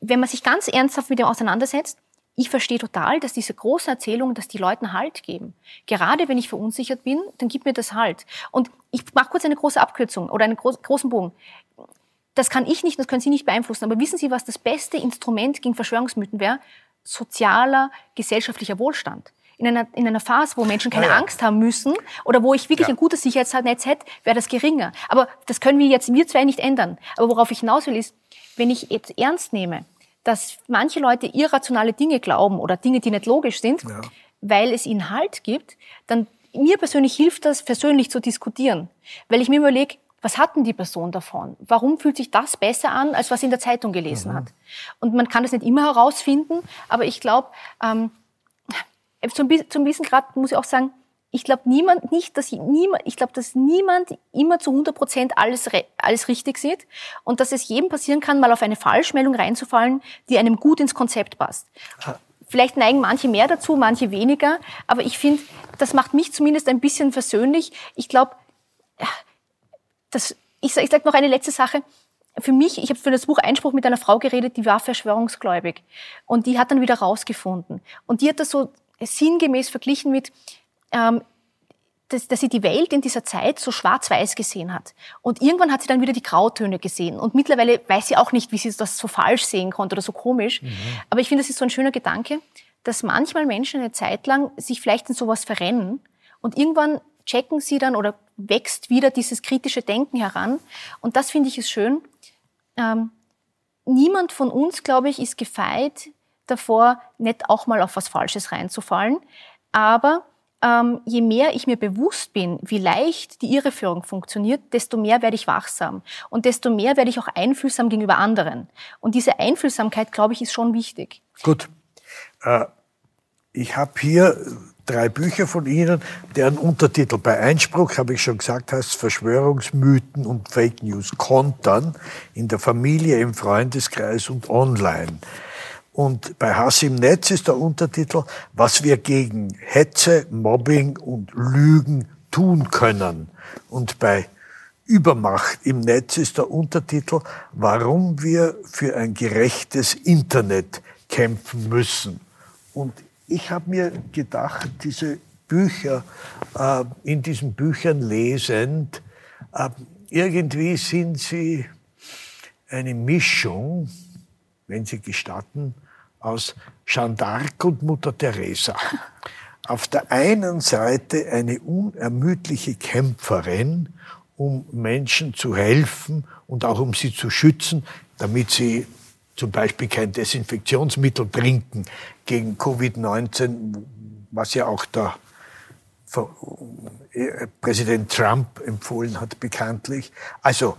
D: wenn man sich ganz ernsthaft mit dem auseinandersetzt, ich verstehe total, dass diese großen Erzählungen, dass die Leuten Halt geben. Gerade wenn ich verunsichert bin, dann gibt mir das Halt. Und ich mache kurz eine große Abkürzung oder einen großen Bogen. Das kann ich nicht, das können Sie nicht beeinflussen. Aber wissen Sie, was das beste Instrument gegen Verschwörungsmythen wäre? Sozialer, gesellschaftlicher Wohlstand. In einer, in einer Phase, wo Menschen keine ah, ja. Angst haben müssen oder wo ich wirklich ja. ein gutes Sicherheitsnetz hätte, wäre das geringer. Aber das können wir jetzt, wir zwei nicht ändern. Aber worauf ich hinaus will, ist, wenn ich jetzt ernst nehme, dass manche Leute irrationale Dinge glauben oder Dinge, die nicht logisch sind, ja. weil es ihnen Halt gibt, dann mir persönlich hilft das, persönlich zu diskutieren. Weil ich mir überlege, was hat denn die Person davon? Warum fühlt sich das besser an, als was sie in der Zeitung gelesen mhm. hat? Und man kann das nicht immer herausfinden, aber ich glaube, ähm, zum, zum gewissen Grad muss ich auch sagen, ich glaube niemand nicht, dass niemand, ich glaube, dass niemand immer zu 100 Prozent alles alles richtig sieht und dass es jedem passieren kann, mal auf eine Falschmeldung reinzufallen, die einem gut ins Konzept passt. Vielleicht neigen manche mehr dazu, manche weniger, aber ich finde, das macht mich zumindest ein bisschen versöhnlich. Ich glaube, das, ich, ich sage noch eine letzte Sache. Für mich, ich habe für das Buch Einspruch mit einer Frau geredet, die war verschwörungsgläubig. Und die hat dann wieder rausgefunden. Und die hat das so sinngemäß verglichen mit, ähm, dass, dass sie die Welt in dieser Zeit so schwarz-weiß gesehen hat. Und irgendwann hat sie dann wieder die Grautöne gesehen. Und mittlerweile weiß sie auch nicht, wie sie das so falsch sehen konnte oder so komisch. Mhm. Aber ich finde, das ist so ein schöner Gedanke, dass manchmal Menschen eine Zeit lang sich vielleicht in sowas verrennen und irgendwann checken sie dann oder wächst wieder dieses kritische Denken heran. Und das finde ich ist schön. Ähm, niemand von uns, glaube ich, ist gefeit davor, nicht auch mal auf was Falsches reinzufallen. Aber ähm, je mehr ich mir bewusst bin, wie leicht die Irreführung funktioniert, desto mehr werde ich wachsam und desto mehr werde ich auch einfühlsam gegenüber anderen. Und diese Einfühlsamkeit, glaube ich, ist schon wichtig.
E: Gut. Äh, ich habe hier drei Bücher von Ihnen, deren Untertitel bei Einspruch, habe ich schon gesagt, heißt Verschwörungsmythen und Fake News kontern in der Familie, im Freundeskreis und online. Und bei Hass im Netz ist der Untertitel, was wir gegen Hetze, Mobbing und Lügen tun können. Und bei Übermacht im Netz ist der Untertitel, warum wir für ein gerechtes Internet kämpfen müssen. Und ich habe mir gedacht, diese Bücher, äh, in diesen Büchern lesend, äh, irgendwie sind sie eine Mischung, wenn Sie gestatten, aus Jeanne d'Arc und Mutter Teresa. Auf der einen Seite eine unermüdliche Kämpferin, um Menschen zu helfen und auch um sie zu schützen, damit sie zum Beispiel kein Desinfektionsmittel trinken gegen Covid-19, was ja auch der äh, Präsident Trump empfohlen hat, bekanntlich. Also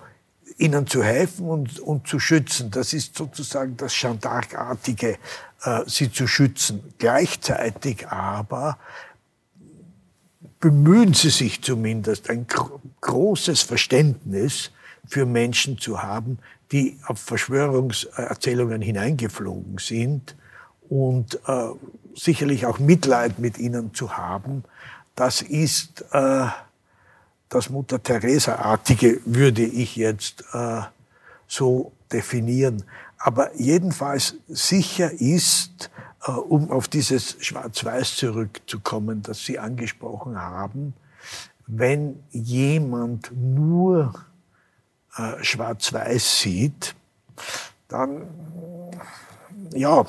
E: ihnen zu helfen und, und zu schützen. Das ist sozusagen das Jeanne d'Arc-artige, äh, sie zu schützen. Gleichzeitig aber bemühen sie sich zumindest, ein gro großes Verständnis für Menschen zu haben, die auf Verschwörungserzählungen hineingeflogen sind und äh, sicherlich auch Mitleid mit ihnen zu haben. Das ist äh, das Mutter Teresa-artige würde ich jetzt äh, so definieren. Aber jedenfalls sicher ist, äh, um auf dieses Schwarz-Weiß zurückzukommen, das Sie angesprochen haben, wenn jemand nur äh, Schwarz-Weiß sieht, dann, ja,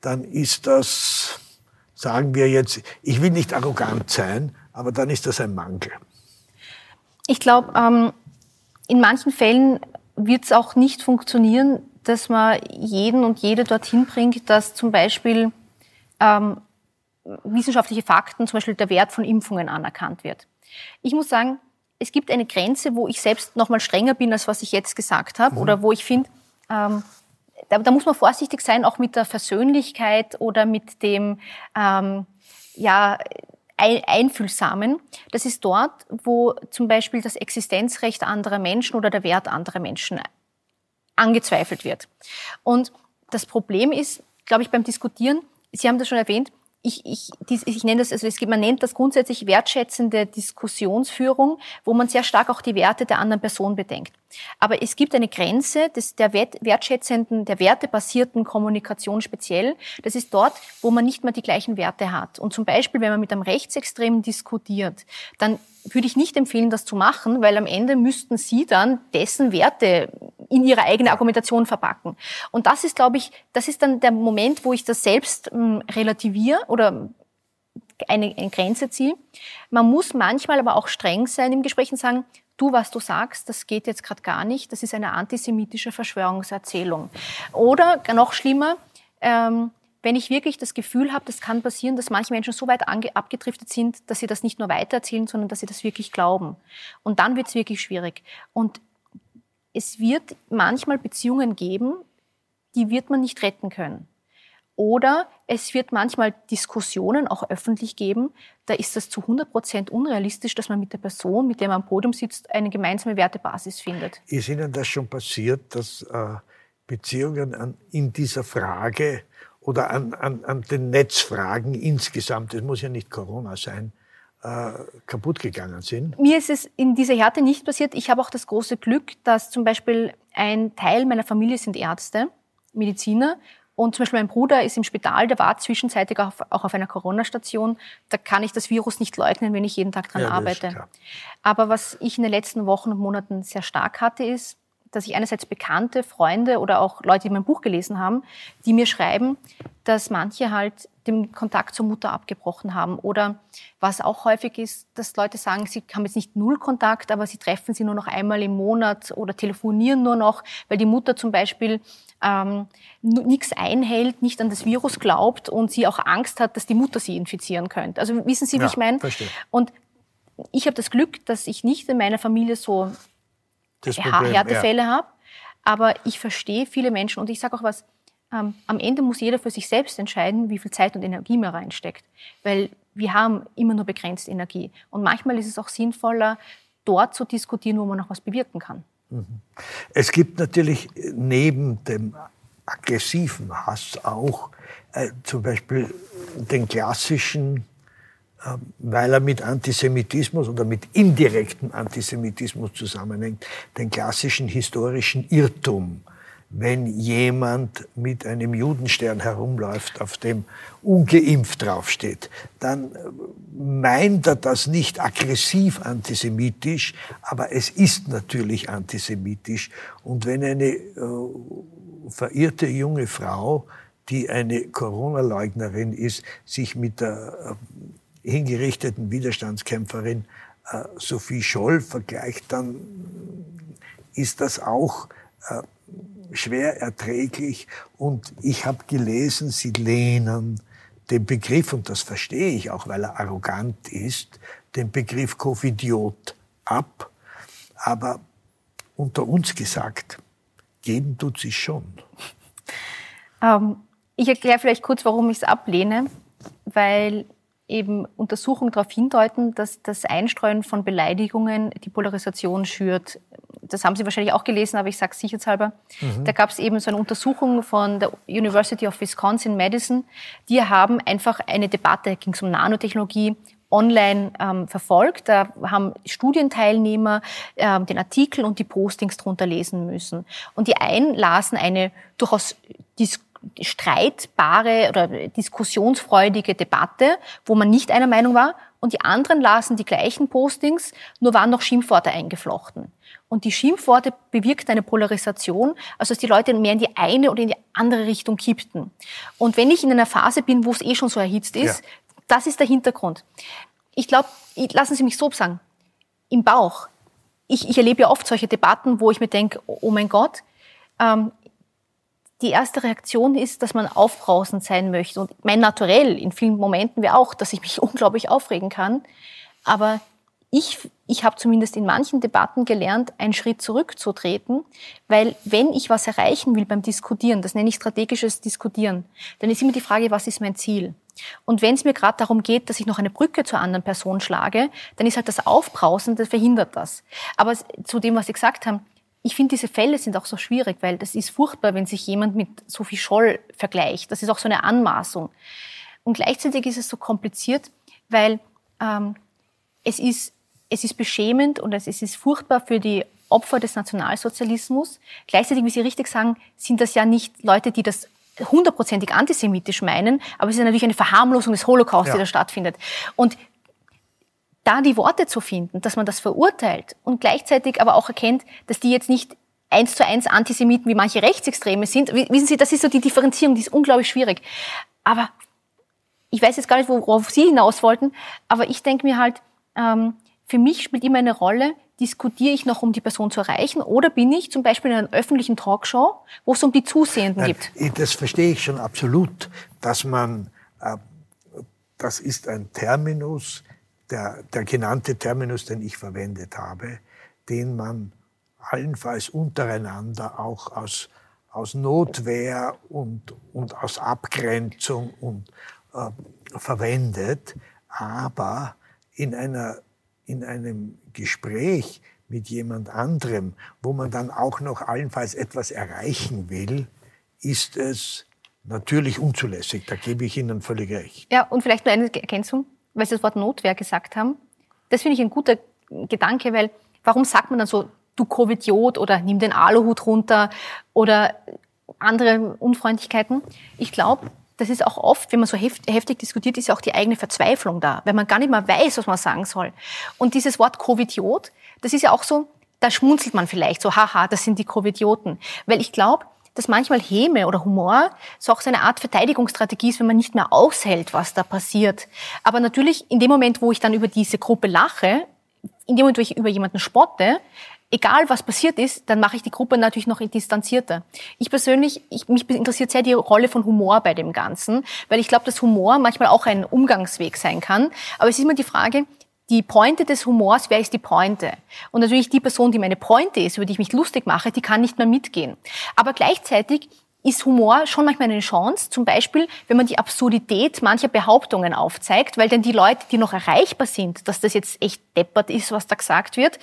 E: dann ist das, sagen wir jetzt, ich will nicht arrogant sein, aber dann ist das ein Mangel.
D: Ich glaube, ähm, in manchen Fällen wird es auch nicht funktionieren, dass man jeden und jede dorthin bringt, dass zum Beispiel ähm, wissenschaftliche Fakten, zum Beispiel der Wert von Impfungen anerkannt wird. Ich muss sagen, es gibt eine Grenze, wo ich selbst noch mal strenger bin, als was ich jetzt gesagt habe, mhm. oder wo ich finde, ähm, da, da, muss man vorsichtig sein, auch mit der Versöhnlichkeit oder mit dem, ähm, ja, Einfühlsamen. Das ist dort, wo zum Beispiel das Existenzrecht anderer Menschen oder der Wert anderer Menschen angezweifelt wird. Und das Problem ist, glaube ich, beim Diskutieren, Sie haben das schon erwähnt, ich, ich, ich nenne das, also es gibt, man nennt das grundsätzlich wertschätzende Diskussionsführung, wo man sehr stark auch die Werte der anderen Person bedenkt. Aber es gibt eine Grenze des, der wertschätzenden, der wertebasierten Kommunikation speziell. Das ist dort, wo man nicht mehr die gleichen Werte hat. Und zum Beispiel, wenn man mit einem Rechtsextremen diskutiert, dann würde ich nicht empfehlen, das zu machen, weil am Ende müssten Sie dann dessen Werte in Ihre eigene Argumentation verpacken. Und das ist, glaube ich, das ist dann der Moment, wo ich das selbst ähm, relativiere oder eine, eine Grenze ziehe. Man muss manchmal aber auch streng sein im Gespräch und sagen, du, was du sagst, das geht jetzt gerade gar nicht, das ist eine antisemitische Verschwörungserzählung. Oder noch schlimmer, ähm, wenn ich wirklich das Gefühl habe, das kann passieren, dass manche Menschen so weit abgedriftet sind, dass sie das nicht nur weitererzählen, sondern dass sie das wirklich glauben. Und dann wird es wirklich schwierig. Und es wird manchmal Beziehungen geben, die wird man nicht retten können. Oder es wird manchmal Diskussionen auch öffentlich geben, da ist das zu 100 Prozent unrealistisch, dass man mit der Person, mit der man am Podium sitzt, eine gemeinsame Wertebasis findet.
E: Ist Ihnen das schon passiert, dass äh, Beziehungen an, in dieser Frage oder an, an, an den Netzfragen insgesamt, das muss ja nicht Corona sein, äh, kaputt gegangen sind?
D: Mir ist es in dieser Härte nicht passiert. Ich habe auch das große Glück, dass zum Beispiel ein Teil meiner Familie sind Ärzte, Mediziner. Und zum Beispiel mein Bruder ist im Spital, der war zwischenzeitlich auch auf, auch auf einer Corona-Station. Da kann ich das Virus nicht leugnen, wenn ich jeden Tag dran ja, arbeite. Aber was ich in den letzten Wochen und Monaten sehr stark hatte, ist, dass ich einerseits Bekannte, Freunde oder auch Leute, die mein Buch gelesen haben, die mir schreiben, dass manche halt den Kontakt zur Mutter abgebrochen haben. Oder was auch häufig ist, dass Leute sagen, sie haben jetzt nicht null Kontakt, aber sie treffen sie nur noch einmal im Monat oder telefonieren nur noch, weil die Mutter zum Beispiel ähm, nichts einhält, nicht an das Virus glaubt und sie auch Angst hat, dass die Mutter sie infizieren könnte. Also wissen Sie, wie
E: Ja,
D: ich meine?
E: verstehe.
D: Und ich habe das Glück, dass ich nicht in meiner Familie so
E: Problem,
D: Härtefälle habe. Aber ich verstehe viele Menschen und ich sage auch was, am Ende muss jeder für sich selbst entscheiden, wie viel Zeit und Energie man reinsteckt. Weil wir haben immer nur begrenzt Energie. Und manchmal ist es auch sinnvoller, dort zu diskutieren, wo man noch was bewirken kann.
E: Es gibt natürlich neben dem aggressiven Hass auch äh, zum Beispiel den klassischen, äh, weil er mit Antisemitismus oder mit indirektem Antisemitismus zusammenhängt, den klassischen historischen Irrtum. Wenn jemand mit einem Judenstern herumläuft, auf dem ungeimpft draufsteht, dann äh, meint er das nicht aggressiv antisemitisch, aber es ist natürlich antisemitisch. Und wenn eine äh, verirrte junge Frau, die eine Corona-Leugnerin ist, sich mit der äh, hingerichteten Widerstandskämpferin äh, Sophie Scholl vergleicht, dann ist das auch äh, schwer erträglich. Und ich habe gelesen, sie lehnen den Begriff, und das verstehe ich auch, weil er arrogant ist, den Begriff Covidiot ab. Aber unter uns gesagt, geben tut sich schon.
D: Ähm, ich erkläre vielleicht kurz, warum ich es ablehne, weil eben Untersuchungen darauf hindeuten, dass das Einstreuen von Beleidigungen die Polarisation schürt. Das haben Sie wahrscheinlich auch gelesen, aber ich sage es sicherheitshalber. Da gab es eben so eine Untersuchung von der University of Wisconsin Madison. Die haben einfach eine Debatte, ging es um Nanotechnologie, online ähm, verfolgt. Da haben Studienteilnehmer ähm, den Artikel und die Postings drunter lesen müssen. Und die einen lasen eine durchaus dis streitbare oder diskussionsfreudige Debatte, wo man nicht einer Meinung war. Und die anderen lasen die gleichen Postings, nur waren noch Schimpfworte eingeflochten. Und die Schimpfworte bewirkten eine Polarisation, also dass die Leute mehr in die eine oder in die andere Richtung kippten. Und wenn ich in einer Phase bin, wo es eh schon so erhitzt ist,
E: Ja.
D: das ist der Hintergrund. Ich glaube, lassen Sie mich so sagen, im Bauch. Ich, ich erlebe ja oft solche Debatten, wo ich mir denke, oh mein Gott, ähm, die erste Reaktion ist, dass man aufbrausend sein möchte. Und mein Naturell in vielen Momenten wäre auch, dass ich mich unglaublich aufregen kann. Aber ich, ich habe zumindest in manchen Debatten gelernt, einen Schritt zurückzutreten, weil wenn ich was erreichen will beim Diskutieren, das nenne ich strategisches Diskutieren, dann ist immer die Frage, was ist mein Ziel? Und wenn es mir gerade darum geht, dass ich noch eine Brücke zur anderen Person schlage, dann ist halt das Aufbrausen, das verhindert das. Aber zu dem, was Sie gesagt haben, ich finde, diese Fälle sind auch so schwierig, weil das ist furchtbar, wenn sich jemand mit Sophie Scholl vergleicht. Das ist auch so eine Anmaßung. Und gleichzeitig ist es so kompliziert, weil ähm, es, ist, es ist beschämend und es ist, furchtbar für die Opfer des Nationalsozialismus. Gleichzeitig, wie Sie richtig sagen, sind das ja nicht Leute, die das hundertprozentig antisemitisch meinen, aber es ist natürlich eine Verharmlosung des Holocaust,
E: Ja.
D: die da stattfindet. Und da die Worte zu finden, dass man das verurteilt und gleichzeitig aber auch erkennt, dass die jetzt nicht eins zu eins Antisemiten wie manche Rechtsextreme sind. Wissen Sie, das ist so die Differenzierung, die ist unglaublich schwierig. Aber ich weiß jetzt gar nicht, worauf Sie hinaus wollten, aber ich denke mir halt, ähm, für mich spielt immer eine Rolle, diskutiere ich noch, um die Person zu erreichen, oder bin ich zum Beispiel in einer öffentlichen Talkshow, wo es um die Zusehenden
E: Nein,
D: gibt?
E: ich- Das verstehe ich schon absolut, dass man, äh, das ist ein Terminus, der, der genannte Terminus, den ich verwendet habe, den man allenfalls untereinander auch aus, aus Notwehr und, und aus Abgrenzung und, äh, verwendet, aber in, einer, in einem Gespräch mit jemand anderem, wo man dann auch noch allenfalls etwas erreichen will, ist es natürlich unzulässig. Da gebe ich Ihnen völlig recht.
D: Ja, und vielleicht nur eine Ergänzung, weil Sie das Wort Notwehr gesagt haben. Das finde ich ein guter Gedanke, weil warum sagt man dann so, du Covidiot oder nimm den Aluhut runter oder andere Unfreundlichkeiten? Ich glaube, das ist auch oft, wenn man so heft, heftig diskutiert, ist ja auch die eigene Verzweiflung da, weil man gar nicht mehr weiß, was man sagen soll. Und dieses Wort Covidiot, das ist ja auch so, da schmunzelt man vielleicht so, haha, das sind die Covidioten. Weil ich glaube, dass manchmal Häme oder Humor so auch so eine Art Verteidigungsstrategie ist, wenn man nicht mehr aushält, was da passiert. Aber natürlich in dem Moment, wo ich dann über diese Gruppe lache, in dem Moment, wo ich über jemanden spotte, egal was passiert ist, dann mache ich die Gruppe natürlich noch distanzierter. Ich persönlich, ich, mich interessiert sehr die Rolle von Humor bei dem Ganzen, weil ich glaube, dass Humor manchmal auch ein Umgangsweg sein kann. Aber es ist immer die Frage, die Pointe des Humors, wer ist die Pointe? Und natürlich die Person, die meine Pointe ist, über die ich mich lustig mache, die kann nicht mehr mitgehen. Aber gleichzeitig ist Humor schon manchmal eine Chance, zum Beispiel, wenn man die Absurdität mancher Behauptungen aufzeigt, weil dann die Leute, die noch erreichbar sind, dass das jetzt echt deppert ist, was da gesagt wird,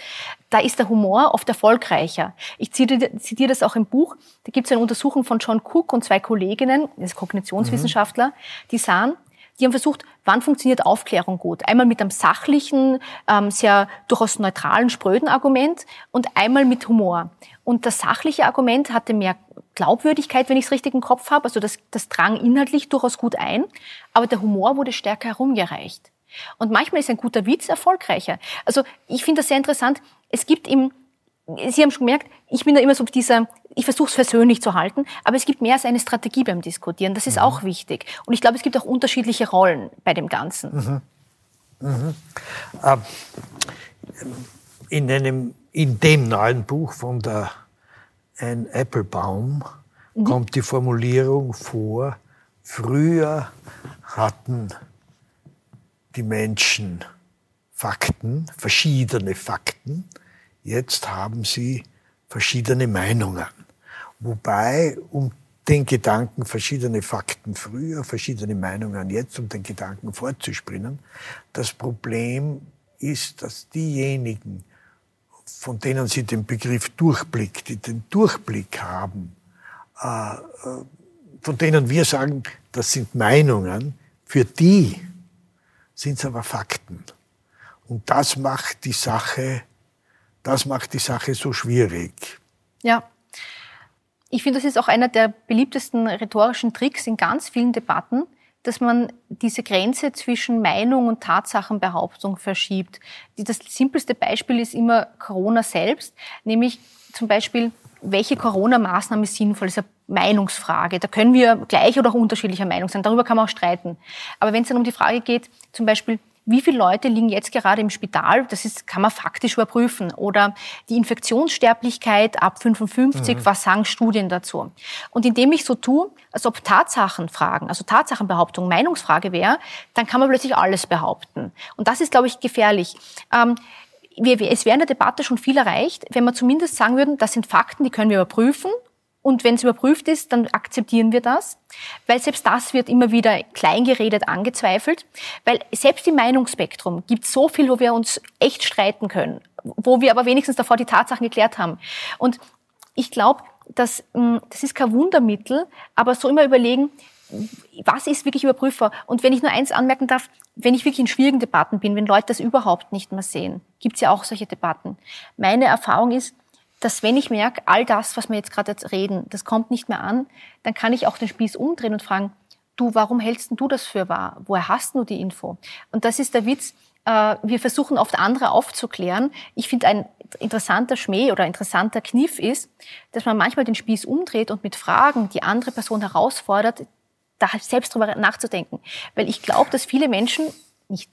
D: da ist der Humor oft erfolgreicher. Ich zitiere das auch im Buch. Da gibt es eine Untersuchung von John Cook und zwei Kolleginnen, das Kognitionswissenschaftler, mhm. die sahen, die haben versucht, wann funktioniert Aufklärung gut? Einmal mit einem sachlichen, ähm, sehr durchaus neutralen, spröden Argument und einmal mit Humor. Und das sachliche Argument hatte mehr Glaubwürdigkeit, wenn ich es richtig im Kopf habe. Also das, das drang inhaltlich durchaus gut ein. Aber der Humor wurde stärker herumgereicht. Und manchmal ist ein guter Witz erfolgreicher. Also ich finde das sehr interessant. Es gibt im Sie haben schon gemerkt, ich bin da immer so auf dieser, ich versuche es versöhnlich zu halten, aber es gibt mehr als eine Strategie beim Diskutieren. Das ist mhm. auch wichtig. Und ich glaube, es gibt auch unterschiedliche Rollen bei dem Ganzen.
E: Mhm. Mhm. Ähm, in, einem, in dem neuen Buch von der Anne Applebaum mhm. kommt die Formulierung vor, früher hatten die Menschen Fakten, verschiedene Fakten, Jetzt haben sie verschiedene Meinungen. Wobei, um den Gedanken verschiedene Fakten früher, verschiedene Meinungen jetzt, um den Gedanken fortzuspringen, das Problem ist, dass diejenigen, von denen Sie den Begriff Durchblick, die den Durchblick haben, äh, äh, von denen wir sagen, das sind Meinungen, für die sind es aber Fakten. Und das macht die Sache das macht die Sache so schwierig.
D: Ja. Ich finde, das ist auch einer der beliebtesten rhetorischen Tricks in ganz vielen Debatten, dass man diese Grenze zwischen Meinung und Tatsachenbehauptung verschiebt. Das simpelste Beispiel ist immer Corona selbst, nämlich zum Beispiel, welche Corona-Maßnahme ist sinnvoll, das ist eine Meinungsfrage. Da können wir gleich oder auch unterschiedlicher Meinung sein. Darüber kann man auch streiten. Aber wenn es dann um die Frage geht, zum Beispiel, wie viele Leute liegen jetzt gerade im Spital? Das ist, kann man faktisch überprüfen. Oder die Infektionssterblichkeit ab 55, mhm. was sagen Studien dazu? Und indem ich so tue, als ob Tatsachenfragen, also Tatsachenbehauptung Meinungsfrage wäre, dann kann man plötzlich alles behaupten. Und das ist, glaube ich, gefährlich. Ähm, wir, es wäre in der Debatte schon viel erreicht, wenn wir zumindest sagen würden, das sind Fakten, die können wir überprüfen und wenn es überprüft ist, dann akzeptieren wir das, weil selbst das wird immer wieder kleingeredet angezweifelt, weil selbst im Meinungsspektrum gibt es so viel, wo wir uns echt streiten können, wo wir aber wenigstens davor die Tatsachen geklärt haben. Und ich glaube, dass, hm, das ist kein Wundermittel, aber so immer überlegen, was ist wirklich überprüfbar? Und wenn ich nur eins anmerken darf, wenn ich wirklich in schwierigen Debatten bin, wenn Leute das überhaupt nicht mehr sehen, gibt es ja auch solche Debatten. Meine Erfahrung ist, dass wenn ich merke, all das, was wir jetzt gerade reden, das kommt nicht mehr an, dann kann ich auch den Spieß umdrehen und fragen, du, warum hältst du das für wahr? Woher hast du die Info? Und das ist der Witz. Äh, wir versuchen oft andere aufzuklären. Ich finde, ein interessanter Schmäh oder interessanter Kniff ist, dass man manchmal den Spieß umdreht und mit Fragen die andere Person herausfordert, da selbst drüber nachzudenken. Weil ich glaube, dass viele Menschen nicht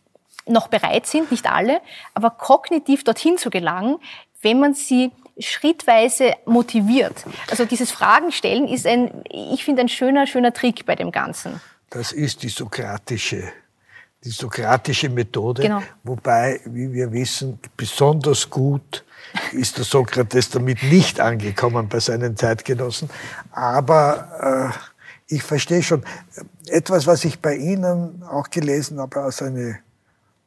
D: noch bereit sind, nicht alle, aber kognitiv dorthin zu gelangen, wenn man sie schrittweise motiviert. Also dieses Fragenstellen ist ein, ich finde, ein schöner, schöner Trick bei dem Ganzen.
E: Das ist die sokratische, die sokratische Methode, genau. wobei, wie wir wissen, besonders gut ist der Sokrates damit nicht angekommen bei seinen Zeitgenossen. Aber äh, ich verstehe schon etwas, was ich bei Ihnen auch gelesen habe, als eine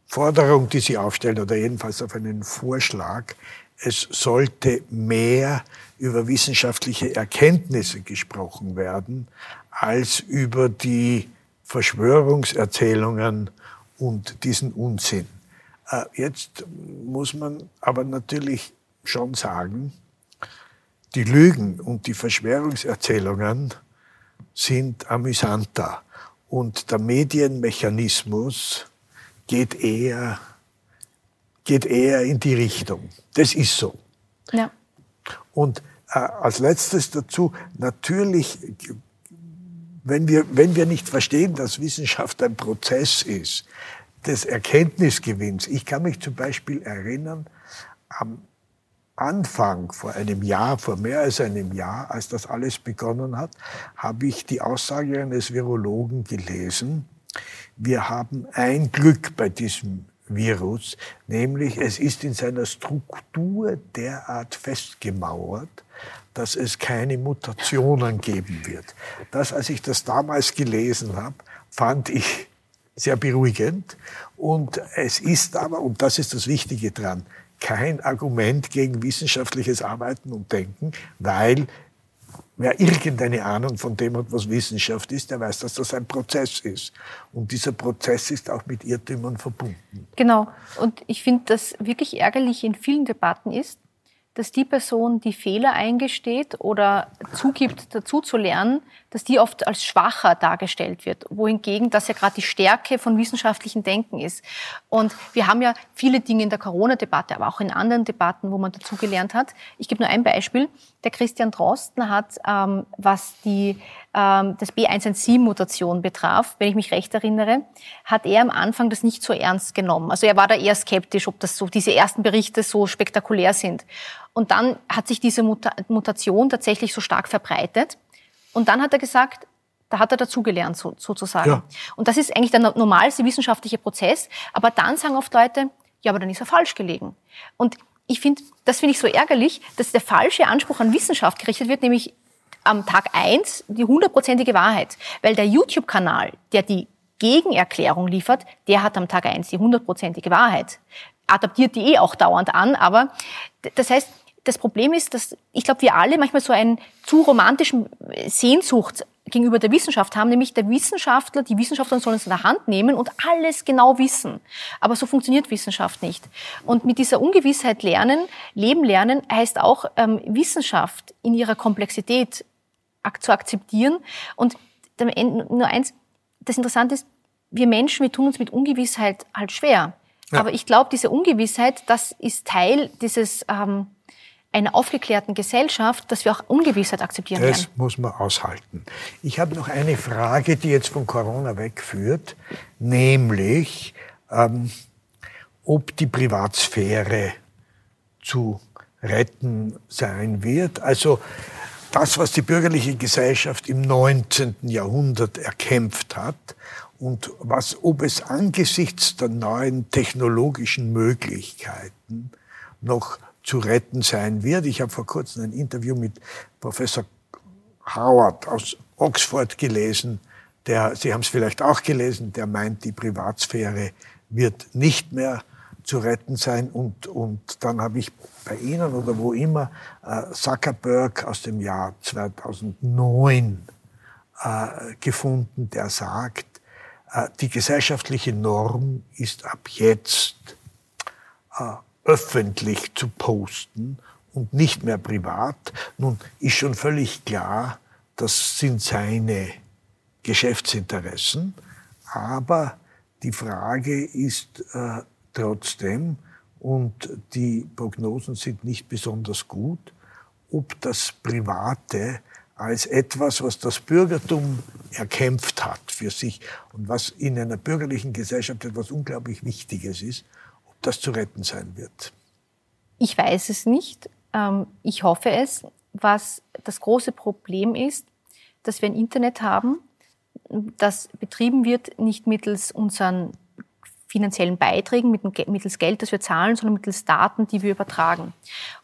E: Forderung, die Sie aufstellen, oder jedenfalls auf einen Vorschlag, es sollte mehr über wissenschaftliche Erkenntnisse gesprochen werden, als über die Verschwörungserzählungen und diesen Unsinn. Äh, jetzt muss man aber natürlich schon sagen, die Lügen und die Verschwörungserzählungen sind amüsanter und der Medienmechanismus geht eher geht eher in die Richtung. Das ist so.
D: Ja.
E: Und äh, als letztes dazu, natürlich, wenn wir, wenn wir nicht verstehen, dass Wissenschaft ein Prozess ist, des Erkenntnisgewinns. Ich kann mich zum Beispiel erinnern, am Anfang, vor einem Jahr, vor mehr als einem Jahr, als das alles begonnen hat, habe ich die Aussage eines Virologen gelesen, wir haben ein Glück bei diesem Virus, nämlich es ist in seiner Struktur derart festgemauert, dass es keine Mutationen geben wird. Das, als ich das damals gelesen habe, fand ich sehr beruhigend. Und es ist aber, und das ist das Wichtige dran, kein Argument gegen wissenschaftliches Arbeiten und Denken, weil wer irgendeine Ahnung von dem hat, was Wissenschaft ist, der weiß, dass das ein Prozess ist. Und dieser Prozess ist auch mit Irrtümern verbunden.
D: Genau. Und ich finde, dass wirklich ärgerlich in vielen Debatten ist, dass die Person, die Fehler eingesteht oder zugibt, dazu zu lernen, dass die oft als schwacher dargestellt wird, wohingegen das ja gerade die Stärke von wissenschaftlichem Denken ist. Und wir haben ja viele Dinge in der Corona-Debatte, aber auch in anderen Debatten, wo man dazugelernt hat. Ich gebe nur ein Beispiel. Der Christian Drosten hat, ähm, was die ähm, das B117-Mutation betraf, wenn ich mich recht erinnere, hat er am Anfang das nicht so ernst genommen. Also er war da eher skeptisch, ob das so diese ersten Berichte so spektakulär sind. Und dann hat sich diese Mutation tatsächlich so stark verbreitet. Und dann hat er gesagt, da hat er dazugelernt so, sozusagen. Ja. Und das ist eigentlich der normalste wissenschaftliche Prozess. Aber dann sagen oft Leute, ja, aber dann ist er falsch gelegen. Und ich finde, das finde ich so ärgerlich, dass der falsche Anspruch an Wissenschaft gerichtet wird, nämlich am Tag eins die hundertprozentige Wahrheit. Weil der YouTube-Kanal, der die Gegenerklärung liefert, der hat am Tag eins die hundertprozentige Wahrheit. Adaptiert die eh auch dauernd an, aber das heißt, das Problem ist, dass ich glaube, wir alle manchmal so einen zu romantischen Sehnsucht gegenüber der Wissenschaft haben, nämlich der Wissenschaftler, die Wissenschaftler sollen es in der Hand nehmen und alles genau wissen. Aber so funktioniert Wissenschaft nicht. Und mit dieser Ungewissheit lernen, Leben lernen, heißt auch ähm, Wissenschaft in ihrer Komplexität zu akzeptieren. Und nur eins, das Interessante ist, wir Menschen, wir tun uns mit Ungewissheit halt schwer. Ja. Aber ich glaube, diese Ungewissheit, das ist Teil dieses ähm, einer aufgeklärten Gesellschaft, dass wir auch Ungewissheit akzeptieren
E: das
D: werden.
E: Das muss man aushalten. Ich habe noch eine Frage, die jetzt von Corona wegführt, nämlich ähm, ob die Privatsphäre zu retten sein wird. Also das, was die bürgerliche Gesellschaft im 19. Jahrhundert erkämpft hat und was, ob es angesichts der neuen technologischen Möglichkeiten noch zu retten sein wird. Ich habe vor kurzem ein Interview mit Professor Howard aus Oxford gelesen, der, Sie haben es vielleicht auch gelesen, der meint, die Privatsphäre wird nicht mehr zu retten sein. Und, und dann habe ich bei Ihnen oder wo immer äh, Zuckerberg aus dem Jahr 2009 äh, gefunden, der sagt, äh, die gesellschaftliche Norm ist ab jetzt äh, öffentlich zu posten und nicht mehr privat. Nun ist schon völlig klar, das sind seine Geschäftsinteressen, aber die Frage ist, äh, trotzdem, und die Prognosen sind nicht besonders gut, ob das Private als etwas, was das Bürgertum erkämpft hat für sich und was in einer bürgerlichen Gesellschaft etwas unglaublich Wichtiges ist, das zu retten sein wird.
D: Ich weiß es nicht. Ähm, ich hoffe es. Was das große Problem ist, dass wir ein Internet haben, das betrieben wird nicht mittels unseren finanziellen Beiträgen, mittels Geld, das wir zahlen, sondern mittels Daten, die wir übertragen.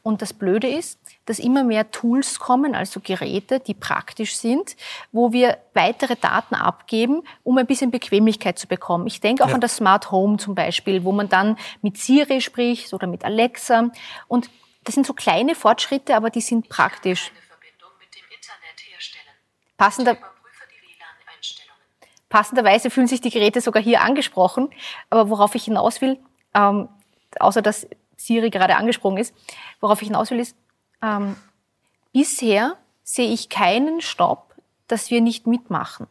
D: Und das Blöde ist, dass immer mehr Tools kommen, also Geräte, die praktisch sind, wo wir weitere Daten abgeben, um ein bisschen Bequemlichkeit zu bekommen. Ich denke auch ja. an das Smart Home zum Beispiel, wo man dann mit Siri spricht oder mit Alexa. Und das sind so kleine Fortschritte, aber die sind praktisch. Passender, Passenderweise fühlen sich die Geräte sogar hier angesprochen. Aber worauf ich hinaus will, ähm, außer dass Siri gerade angesprungen ist, worauf ich hinaus will, ist, ähm, bisher sehe ich keinen Stopp, dass wir nicht mitmachen.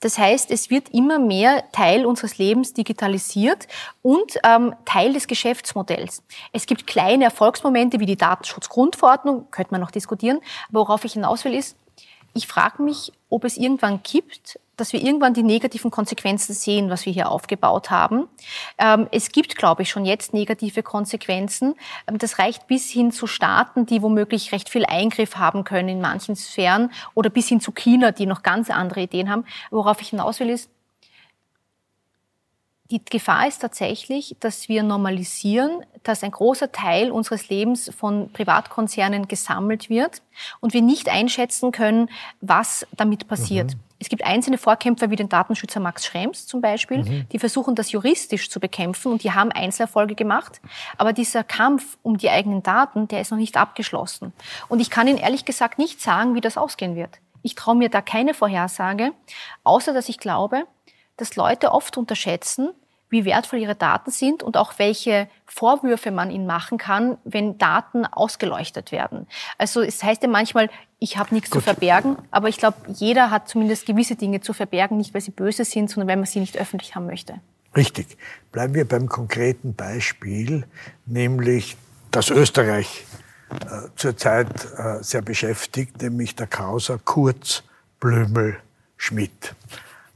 D: Das heißt, es wird immer mehr Teil unseres Lebens digitalisiert und ähm, Teil des Geschäftsmodells. Es gibt kleine Erfolgsmomente wie die Datenschutzgrundverordnung, könnte man noch diskutieren, aber worauf ich hinaus will ist, ich frage mich, ob es irgendwann kippt, dass wir irgendwann die negativen Konsequenzen sehen, was wir hier aufgebaut haben. Ähm, es gibt, glaube ich, schon jetzt negative Konsequenzen. Ähm, das reicht bis hin zu Staaten, die womöglich recht viel Eingriff haben können in manchen Sphären oder bis hin zu China, die noch ganz andere Ideen haben. Worauf ich hinaus will, ist, die Gefahr ist tatsächlich, dass wir normalisieren, dass ein großer Teil unseres Lebens von Privatkonzernen gesammelt wird und wir nicht einschätzen können, was damit passiert. Mhm. Es gibt einzelne Vorkämpfer wie den Datenschützer Max Schrems zum Beispiel, mhm. die versuchen, das juristisch zu bekämpfen und die haben Einzelerfolge gemacht. Aber dieser Kampf um die eigenen Daten, der ist noch nicht abgeschlossen. Und ich kann Ihnen ehrlich gesagt nicht sagen, wie das ausgehen wird. Ich traue mir da keine Vorhersage, außer dass ich glaube, dass Leute oft unterschätzen, wie wertvoll ihre Daten sind und auch welche Vorwürfe man ihnen machen kann, wenn Daten ausgeleuchtet werden. Also es heißt ja manchmal, ich habe nichts Gut. zu verbergen, aber ich glaube, jeder hat zumindest gewisse Dinge zu verbergen, nicht weil sie böse sind, sondern weil man sie nicht öffentlich haben möchte.
E: Richtig. Bleiben wir beim konkreten Beispiel, nämlich dass Österreich äh, zurzeit äh, sehr beschäftigt, nämlich der Causa Kurz Blömel Schmidt.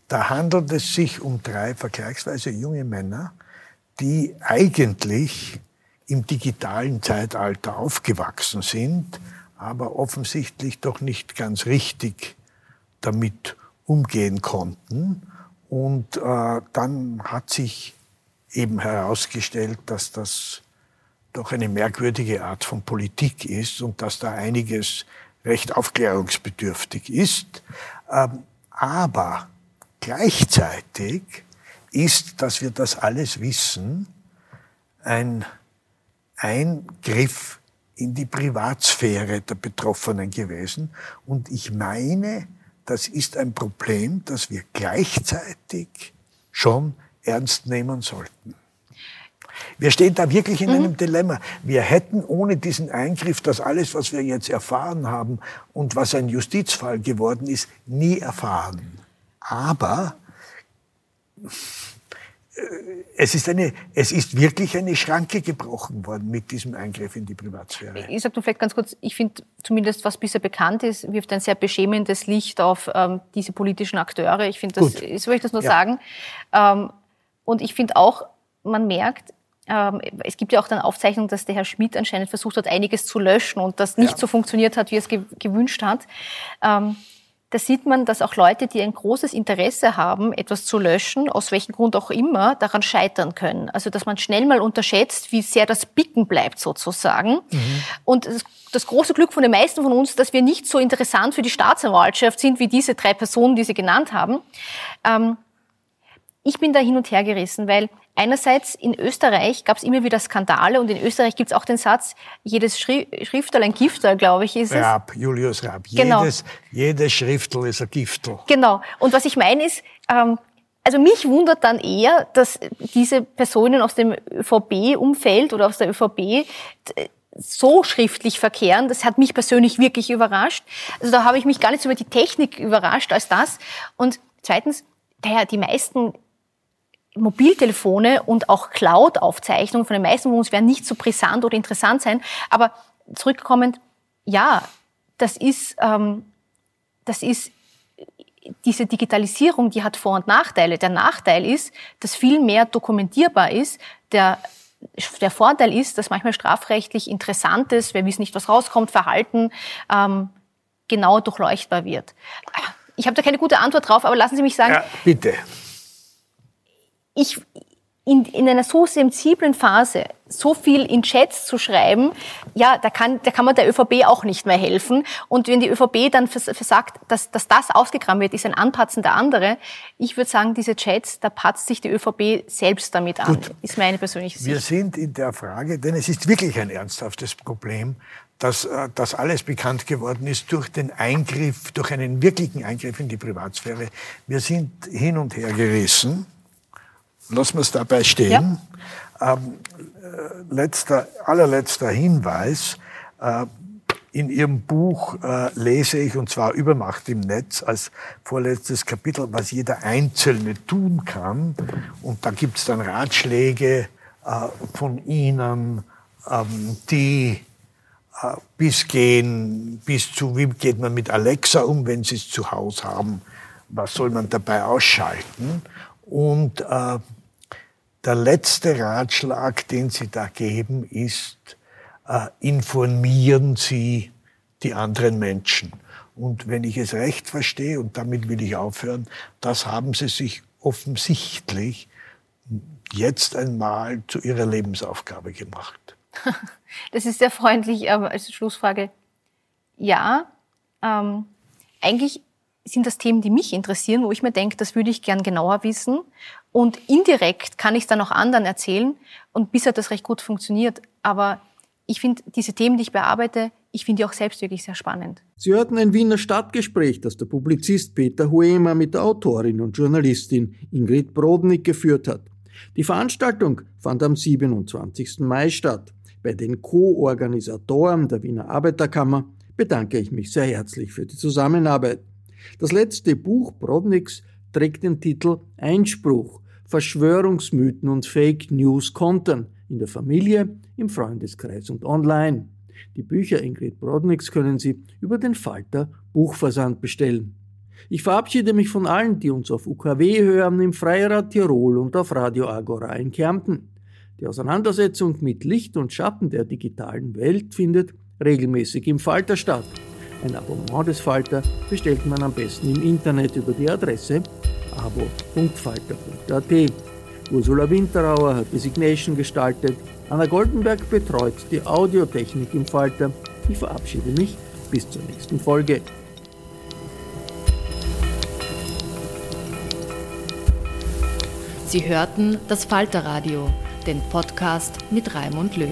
E: Da handelt es sich um drei vergleichsweise junge Männer, die eigentlich im digitalen Zeitalter aufgewachsen sind, aber offensichtlich doch nicht ganz richtig damit umgehen konnten. Und äh, dann hat sich eben herausgestellt, dass das doch eine merkwürdige Art von Politik ist und dass da einiges recht aufklärungsbedürftig ist. Ähm, aber Gleichzeitig ist, dass wir das alles wissen, ein Eingriff in die Privatsphäre der Betroffenen gewesen. Und ich meine, das ist ein Problem, das wir gleichzeitig schon ernst nehmen sollten. Wir stehen da wirklich in mhm. einem Dilemma. Wir hätten ohne diesen Eingriff das alles, was wir jetzt erfahren haben und was ein Justizfall geworden ist, nie erfahren. Aber es ist, eine, es ist wirklich eine Schranke gebrochen worden mit diesem Eingriff in die Privatsphäre.
D: Ich sage nur vielleicht ganz kurz, ich finde zumindest, was bisher bekannt ist, wirft ein sehr beschämendes Licht auf ähm, diese politischen Akteure. Ich finde, das, Gut. so will ich das nur ja. sagen. Ähm, und ich finde auch, man merkt, ähm, es gibt ja auch dann Aufzeichnungen, dass der Herr Schmidt anscheinend versucht hat, einiges zu löschen und das nicht ja. so funktioniert hat, wie er es ge gewünscht hat. Da sieht man, dass auch Leute, die ein großes Interesse haben, etwas zu löschen, aus welchem Grund auch immer, daran scheitern können. Also dass man schnell mal unterschätzt, wie sehr das Bicken bleibt sozusagen. Mhm. Und das, das, große Glück von den meisten von uns, dass wir nicht so interessant für die Staatsanwaltschaft sind wie diese drei Personen, die Sie genannt haben. Ähm, ich bin da hin und her gerissen, weil einerseits in Österreich gab es immer wieder Skandale und in Österreich gibt es auch den Satz, jedes Schri Schriftel ein Gifter, glaube ich, ist es.
E: Raab, Julius Raab. Genau. Jedes, jedes Schriftel ist ein Giftel.
D: Genau. Und was ich meine ist, ähm, also mich wundert dann eher, dass diese Personen aus dem ÖVP-Umfeld oder aus der ÖVP so schriftlich verkehren. Das hat mich persönlich wirklich überrascht. Also da habe ich mich gar nicht so über die Technik überrascht als das. Und zweitens, daher die meisten Mobiltelefone und auch Cloud-Aufzeichnungen von den meisten von uns werden nicht so brisant oder interessant sein. Aber zurückkommend, ja, das ist, ähm, das ist diese Digitalisierung, die hat Vor- und Nachteile. Der Nachteil ist, dass viel mehr dokumentierbar ist. Der, der Vorteil ist, dass manchmal strafrechtlich Interessantes, wir wissen nicht, was rauskommt, Verhalten ähm, genau durchleuchtbar wird. Ich habe da keine gute Antwort drauf, aber lassen Sie mich sagen. Ja,
E: bitte
D: ich in, in einer so sensiblen Phase so viel in Chats zu schreiben, ja, da kann, da kann man der ÖVP auch nicht mehr helfen. Und wenn die ÖVP dann versagt, dass, dass das ausgegraben wird, ist ein Anpatzen der andere. Ich würde sagen, diese Chats, da patzt sich die ÖVP selbst damit an, Gut. ist meine persönliche Sicht.
E: Wir sind in der Frage, denn es ist wirklich ein ernsthaftes Problem, dass äh, das alles bekannt geworden ist durch den Eingriff, durch einen wirklichen Eingriff in die Privatsphäre. Wir sind hin und her gerissen lassen wir es dabei stehen. Ja. Ähm, äh, letzter, allerletzter Hinweis. Äh, in Ihrem Buch äh, lese ich, und zwar Übermacht im Netz, als vorletztes Kapitel, was jeder Einzelne tun kann. Und da gibt es dann Ratschläge äh, von Ihnen, ähm, die äh, bis gehen, bis zu, wie geht man mit Alexa um, wenn Sie es zu Hause haben, was soll man dabei ausschalten. Und äh, der letzte Ratschlag, den Sie da geben, ist, äh, informieren Sie die anderen Menschen. Und wenn ich es recht verstehe, und damit will ich aufhören, das haben Sie sich offensichtlich jetzt einmal zu Ihrer Lebensaufgabe gemacht.
D: Das ist sehr freundlich, aber als Schlussfrage. Ja, ähm, eigentlich sind das Themen, die mich interessieren, wo ich mir denke, das würde ich gern genauer wissen. Und indirekt kann ich es dann auch anderen erzählen. Und bisher hat das recht gut funktioniert. Aber ich finde diese Themen, die ich bearbeite, ich finde die auch selbst wirklich sehr spannend.
C: Sie hörten ein Wiener Stadtgespräch, das der Publizist Peter Huema mit der Autorin und Journalistin Ingrid Brodnik geführt hat. Die Veranstaltung fand am 27. Mai statt. Bei den Co-Organisatoren der Wiener Arbeiterkammer bedanke ich mich sehr herzlich für die Zusammenarbeit. Das letzte Buch Brodniks trägt den Titel Einspruch, Verschwörungsmythen und Fake News kontern in der Familie, im Freundeskreis und online. Die Bücher Ingrid Brodniks können Sie über den Falter Buchversand bestellen. Ich verabschiede mich von allen, die uns auf UKW hören, im Freirad Tirol und auf Radio Agora in Kärnten. Die Auseinandersetzung mit Licht und Schatten der digitalen Welt findet regelmäßig im Falter statt. Ein Abonnement des Falter bestellt man am besten im Internet über die Adresse abo.falter.at. Ursula Winterauer hat die Signation gestaltet, Anna Goldenberg betreut die Audiotechnik im Falter. Ich verabschiede mich bis zur nächsten Folge.
B: Sie hörten das Falterradio, den Podcast mit Raimund Löw.